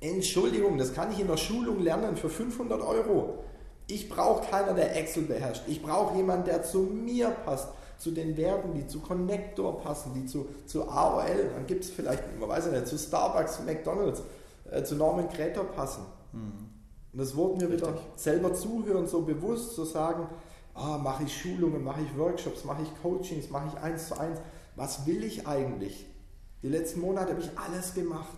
Entschuldigung, das kann ich in der Schulung lernen für 500 Euro. Ich brauche keiner, der Excel beherrscht. Ich brauche jemanden, der zu mir passt, zu den Werten, die zu Connector passen, die zu, zu AOL, dann gibt es vielleicht, man weiß ja nicht, zu Starbucks, zu McDonalds, äh, zu Norman Creator passen. Mhm. Und das wurde mir Richtig. wieder selber zuhören, so bewusst zu sagen, ah, mache ich Schulungen, mache ich Workshops, mache ich Coachings, mache ich eins zu eins. Was will ich eigentlich? Die letzten Monate habe ich alles gemacht.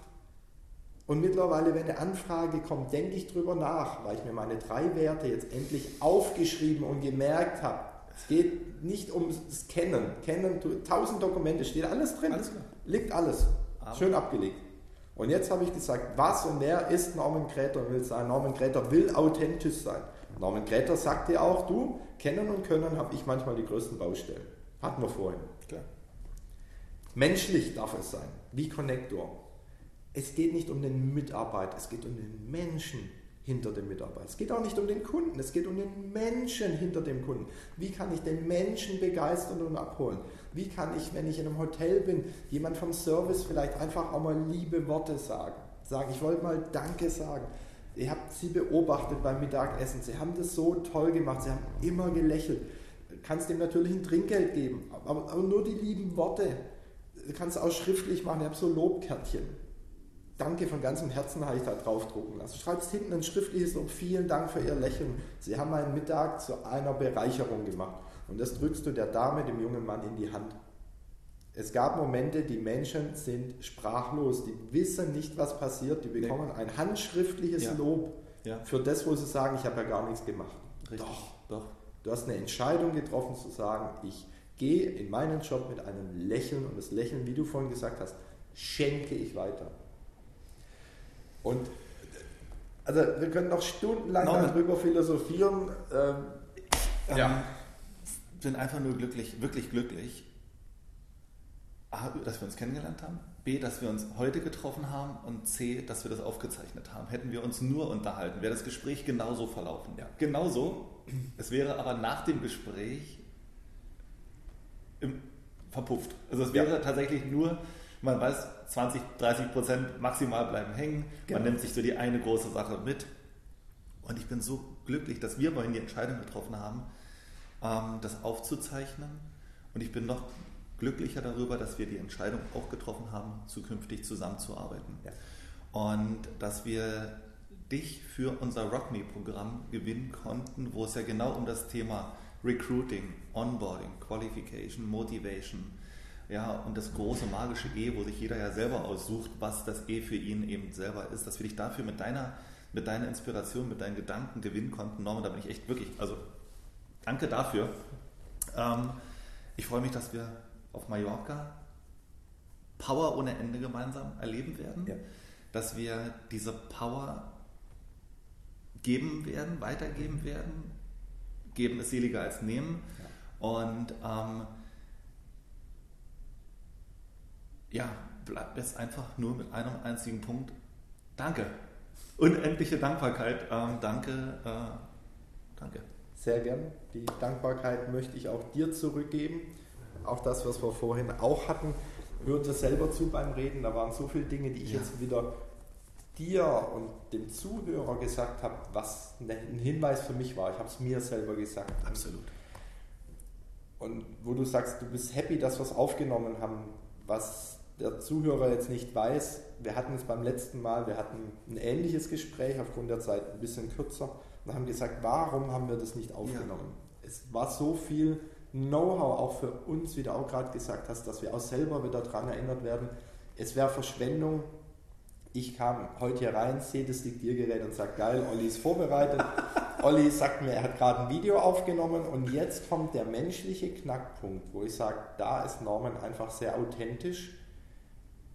Und mittlerweile, wenn eine Anfrage kommt, denke ich drüber nach, weil ich mir meine drei Werte jetzt endlich aufgeschrieben und gemerkt habe. Es geht nicht um das Kennen. Kennen, tausend Dokumente, steht alles drin. Alles Liegt alles. Aber. Schön abgelegt. Und jetzt habe ich gesagt, was und wer ist Norman Gräter und will sein? Norman Gräter will authentisch sein. Norman Gräter sagte auch, du, kennen und können habe ich manchmal die größten Baustellen. Hatten wir vorhin. Klar. Menschlich darf es sein, wie Connector. Es geht nicht um den Mitarbeiter, es geht um den Menschen. hinter dem Mitarbeiter. Es geht auch nicht um den Kunden, es geht um den Menschen hinter dem Kunden. Wie kann ich den Menschen begeistern und abholen? Wie kann ich, wenn ich in einem Hotel bin, jemand vom Service vielleicht einfach auch mal liebe Worte sagen? Sagen, ich wollte mal Danke sagen. Ihr habt sie beobachtet beim Mittagessen. Sie haben das so toll gemacht. Sie haben immer gelächelt. Du kannst dem natürlich ein Trinkgeld geben, aber, aber nur die lieben Worte. Du kannst auch schriftlich machen. Ich habe so Lobkärtchen. Danke von ganzem Herzen habe ich da draufdrucken lassen. Schreibst hinten ein schriftliches Lob. Vielen Dank für Ihr Lächeln. Sie haben meinen Mittag zu einer Bereicherung gemacht. Und das drückst du der Dame, dem jungen Mann in die Hand. Es gab Momente, die Menschen sind sprachlos, die wissen nicht, was passiert, die bekommen nee. ein handschriftliches ja. Lob ja. für das, wo sie sagen, ich habe ja gar nichts gemacht. Richtig. Doch, doch. Du hast eine Entscheidung getroffen zu sagen, ich gehe in meinen Job mit einem Lächeln und das Lächeln, wie du vorhin gesagt hast, schenke ich weiter. Und also wir können noch stundenlang no, darüber philosophieren. Ähm, ich ja. bin einfach nur glücklich, wirklich glücklich, A, dass wir uns kennengelernt haben, B, dass wir uns heute getroffen haben und C, dass wir das aufgezeichnet haben. Hätten wir uns nur unterhalten, wäre das Gespräch genauso verlaufen. Ja. Genauso. Es wäre aber nach dem Gespräch im, verpufft. Also es wäre ja. tatsächlich nur, man weiß, 20, 30 Prozent maximal bleiben hängen. Genau. Man nimmt sich so die eine große Sache mit. Und ich bin so glücklich, dass wir vorhin die Entscheidung getroffen haben, ähm, das aufzuzeichnen. Und ich bin noch glücklicher darüber, dass wir die Entscheidung auch getroffen haben, zukünftig zusammenzuarbeiten. Ja. Und dass wir dich für unser RockMe-Programm gewinnen konnten, wo es ja genau um das Thema Recruiting, Onboarding, Qualification, Motivation, ja, und das große magische E, wo sich jeder ja selber aussucht, was das E für ihn eben selber ist, dass wir dich dafür mit deiner, mit deiner Inspiration, mit deinen Gedanken gewinnen konnten. Norman, da bin ich echt wirklich, also danke dafür. Ähm, ich freue mich, dass wir auf Mallorca Power ohne Ende gemeinsam erleben werden, ja. dass wir diese Power geben werden, weitergeben werden. Geben ist seliger als nehmen. Ja. Und ähm, ja, bleibt es einfach nur mit einem einzigen Punkt. Danke. Unendliche Dankbarkeit. Ähm, danke. Äh, danke. Sehr gern. Die Dankbarkeit möchte ich auch dir zurückgeben auch das, was wir vorhin auch hatten, hörte selber zu beim Reden. Da waren so viele Dinge, die ich ja. jetzt wieder dir und dem Zuhörer gesagt habe, was ein Hinweis für mich war. Ich habe es mir selber gesagt. Absolut. Und wo du sagst, du bist happy, dass wir es aufgenommen haben, was der Zuhörer jetzt nicht weiß, wir hatten es beim letzten Mal, wir hatten ein ähnliches Gespräch, aufgrund der Zeit ein bisschen kürzer, und haben gesagt, warum haben wir das nicht aufgenommen? Ja. Es war so viel Know-how auch für uns, wie du auch gerade gesagt hast, dass wir auch selber wieder daran erinnert werden. Es wäre Verschwendung. Ich kam heute hier rein, sehe das Diktiergerät und sage, geil, Olli ist vorbereitet. Olli sagt mir, er hat gerade ein Video aufgenommen und jetzt kommt der menschliche Knackpunkt, wo ich sage, da ist Norman einfach sehr authentisch,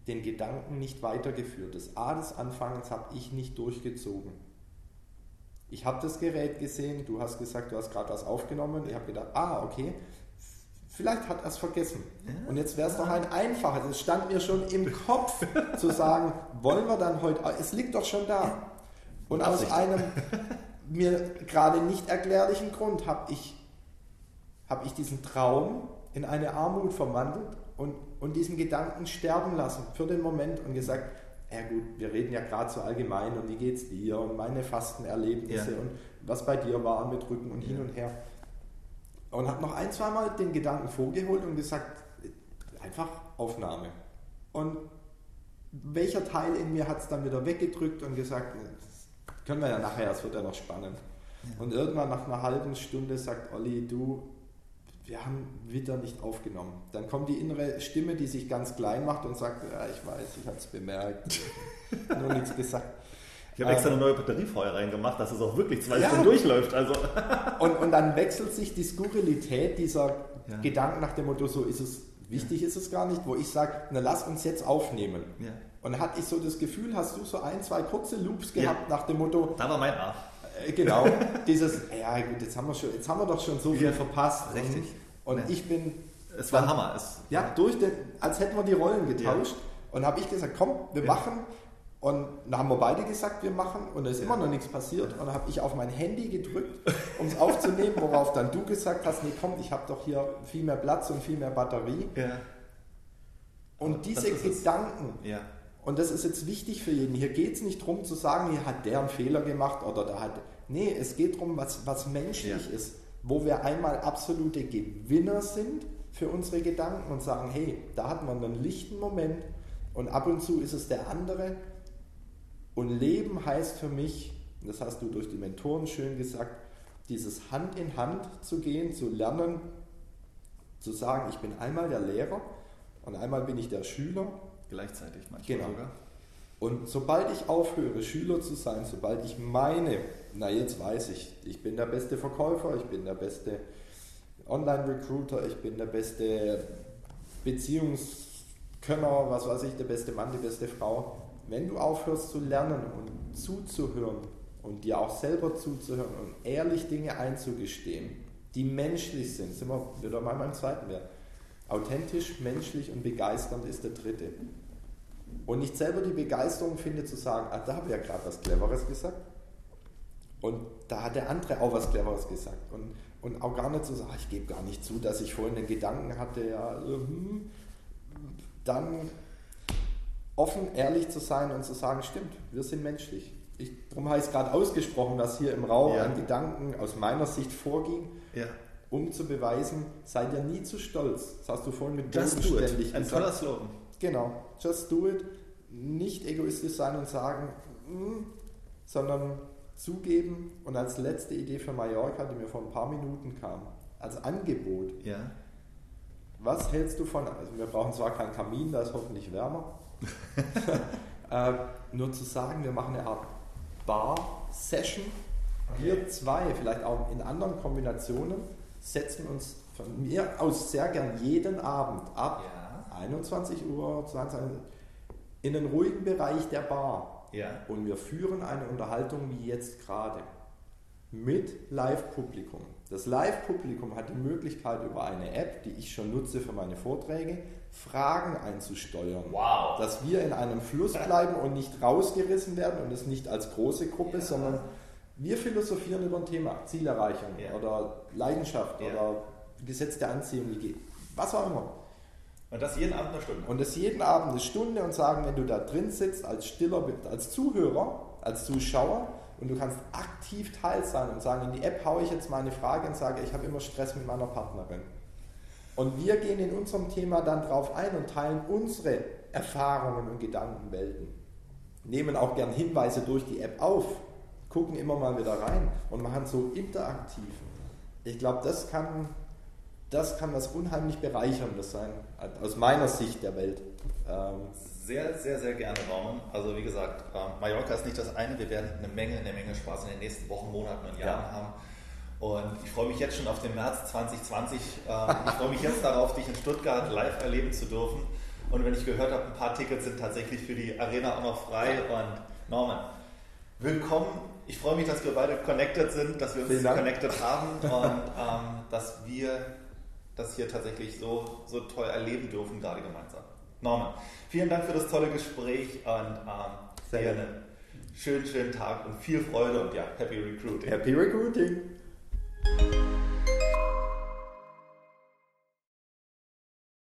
den Gedanken nicht weitergeführt. Das A des Anfangs habe ich nicht durchgezogen. Ich habe das Gerät gesehen, du hast gesagt, du hast gerade was aufgenommen. Ich habe gedacht, ah, okay, vielleicht hat er es vergessen. Ja. Und jetzt wäre es doch ein einfaches. Es stand mir schon im Kopf zu sagen, wollen wir dann heute, es liegt doch schon da. Und aus einem mir gerade nicht erklärlichen Grund habe ich, hab ich diesen Traum in eine Armut verwandelt und, und diesen Gedanken sterben lassen für den Moment und gesagt, ja gut, wir reden ja gerade so allgemein und wie geht's dir und meine Fastenerlebnisse ja. und was bei dir war mit Rücken und ja. hin und her. Und habe noch ein, zwei Mal den Gedanken vorgeholt und gesagt, einfach Aufnahme. Und welcher Teil in mir hat es dann wieder weggedrückt und gesagt, können wir ja nachher, es wird ja noch spannend. Ja. Und irgendwann nach einer halben Stunde sagt Olli, du, wir haben wieder nicht aufgenommen. Dann kommt die innere Stimme, die sich ganz klein macht und sagt, ja, ich weiß, ich habe es bemerkt, nur nichts gesagt. Ich habe extra eine neue Batterie vorher reingemacht, dass es auch wirklich zwei ja. Stunden durchläuft. Also. Und, und dann wechselt sich die Skurrilität dieser ja. Gedanken nach dem Motto, so ist es, wichtig ist es gar nicht, wo ich sage, na lass uns jetzt aufnehmen. Ja. Und hatte ich so das Gefühl, hast du so ein, zwei kurze Loops gehabt nach dem Motto. Da war mein A. Äh, genau, dieses, ja gut, jetzt haben wir, schon, jetzt haben wir doch schon so viel verpasst. Richtig. Und, und ich bin. Es war dann, Hammer. Es, ja, durch den, als hätten wir die Rollen getauscht. Und habe ich gesagt, komm, wir machen. Und dann haben wir beide gesagt, wir machen und es ist immer noch nichts passiert. Und dann habe ich auf mein Handy gedrückt, um es aufzunehmen, worauf dann du gesagt hast, nee komm, ich habe doch hier viel mehr Platz und viel mehr Batterie. Ja. Und diese Gedanken, ja. Und das ist jetzt wichtig für jeden, hier geht es nicht darum zu sagen, hier hat der einen Fehler gemacht oder da hat... Nee, es geht darum, was, was menschlich Ja. ist, wo wir einmal absolute Gewinner sind für unsere Gedanken und sagen, hey, da hat man einen lichten Moment und ab und zu ist es der andere. Und Leben heißt für mich, das hast du durch die Mentoren schön gesagt, dieses Hand in Hand zu gehen, zu lernen, zu sagen, ich bin einmal der Lehrer und einmal bin ich der Schüler. Gleichzeitig manchmal Genau. sogar. Und sobald ich aufhöre, Schüler zu sein, sobald ich meine, na jetzt weiß ich, ich bin der beste Verkäufer, ich bin der beste Online-Recruiter, ich bin der beste Beziehungskönner, was weiß ich, der beste Mann, die beste Frau. Wenn du aufhörst zu lernen und zuzuhören und dir auch selber zuzuhören und ehrlich Dinge einzugestehen, die menschlich sind, sind wir wieder mal beim zweiten Wert. Authentisch, menschlich und begeisternd ist der dritte. Und nicht selber die Begeisterung finde zu sagen, ah, da habe ich ja gerade was Cleveres gesagt. Und da hat der andere auch was Cleveres gesagt. Und, und auch gar nicht zu sagen, ah, ich gebe gar nicht zu, dass ich vorhin den Gedanken hatte, ja, also, hm, dann offen, ehrlich zu sein und zu sagen, stimmt, wir sind menschlich. Ich, darum habe ich es gerade ausgesprochen, dass hier im Raum Ja. an Gedanken aus meiner Sicht vorging, Ja. Um zu beweisen, seid ihr nie zu stolz. Das hast du vorhin mit Just do it. Ein toller Slogan. Genau, just do it. Nicht egoistisch sein und sagen, "Mm", sondern zugeben. Und als letzte Idee für Mallorca, die mir vor ein paar Minuten kam, als Angebot, Ja. was hältst du von, also wir brauchen zwar keinen Kamin, da ist hoffentlich wärmer, äh, nur zu sagen, wir machen eine Art Bar-Session. Wir zwei, vielleicht auch in anderen Kombinationen, setzen uns von mir aus sehr gern jeden Abend ab Ja. 21 Uhr, 22 Uhr, in den ruhigen Bereich der Bar. Ja. Und wir führen eine Unterhaltung wie jetzt gerade mit Live-Publikum. Das Live-Publikum hat die Möglichkeit, über eine App, die ich schon nutze für meine Vorträge, Fragen einzusteuern. Wow. Dass wir in einem Fluss bleiben und nicht rausgerissen werden und es nicht als große Gruppe, Ja. sondern wir philosophieren über ein Thema, Zielerreichung Ja. oder Leidenschaft Ja. oder Gesetz der Anziehung, was auch immer. Und das jeden Abend eine Stunde. Und das jeden Abend eine Stunde und sagen, wenn du da drin sitzt als Stiller, als Zuhörer, als Zuschauer und du kannst aktiv Teil sein und sagen, in die App haue ich jetzt mal eine Frage und sage, ich habe immer Stress mit meiner Partnerin. Und wir gehen in unserem Thema dann drauf ein und teilen unsere Erfahrungen und Gedankenwelten. Nehmen auch gern Hinweise durch die App auf, gucken immer mal wieder rein und machen so interaktiv. Ich glaube, das kann, das kann was unheimlich Bereicherndes sein, aus meiner Sicht der Welt. Ähm, Sehr, sehr, sehr gerne, Norman. Also wie gesagt, ähm, Mallorca ist nicht das eine. Wir werden eine Menge, eine Menge Spaß in den nächsten Wochen, Monaten und Jahren Ja. haben. Und ich freue mich jetzt schon auf den März 2020. Ähm, ich freue mich jetzt darauf, dich in Stuttgart live erleben zu dürfen. Und wenn ich gehört habe, ein paar Tickets sind tatsächlich für die Arena auch noch frei. Und Norman, willkommen. Ich freue mich, dass wir beide connected sind, dass wir uns connected haben und ähm, dass wir das hier tatsächlich so, so toll erleben dürfen, gerade gemeinsam. Norman, vielen Dank für das tolle Gespräch und ähm, Sehr dir gerne. einen schönen, schönen Tag und viel Freude und ja, happy recruiting. Happy Recruiting!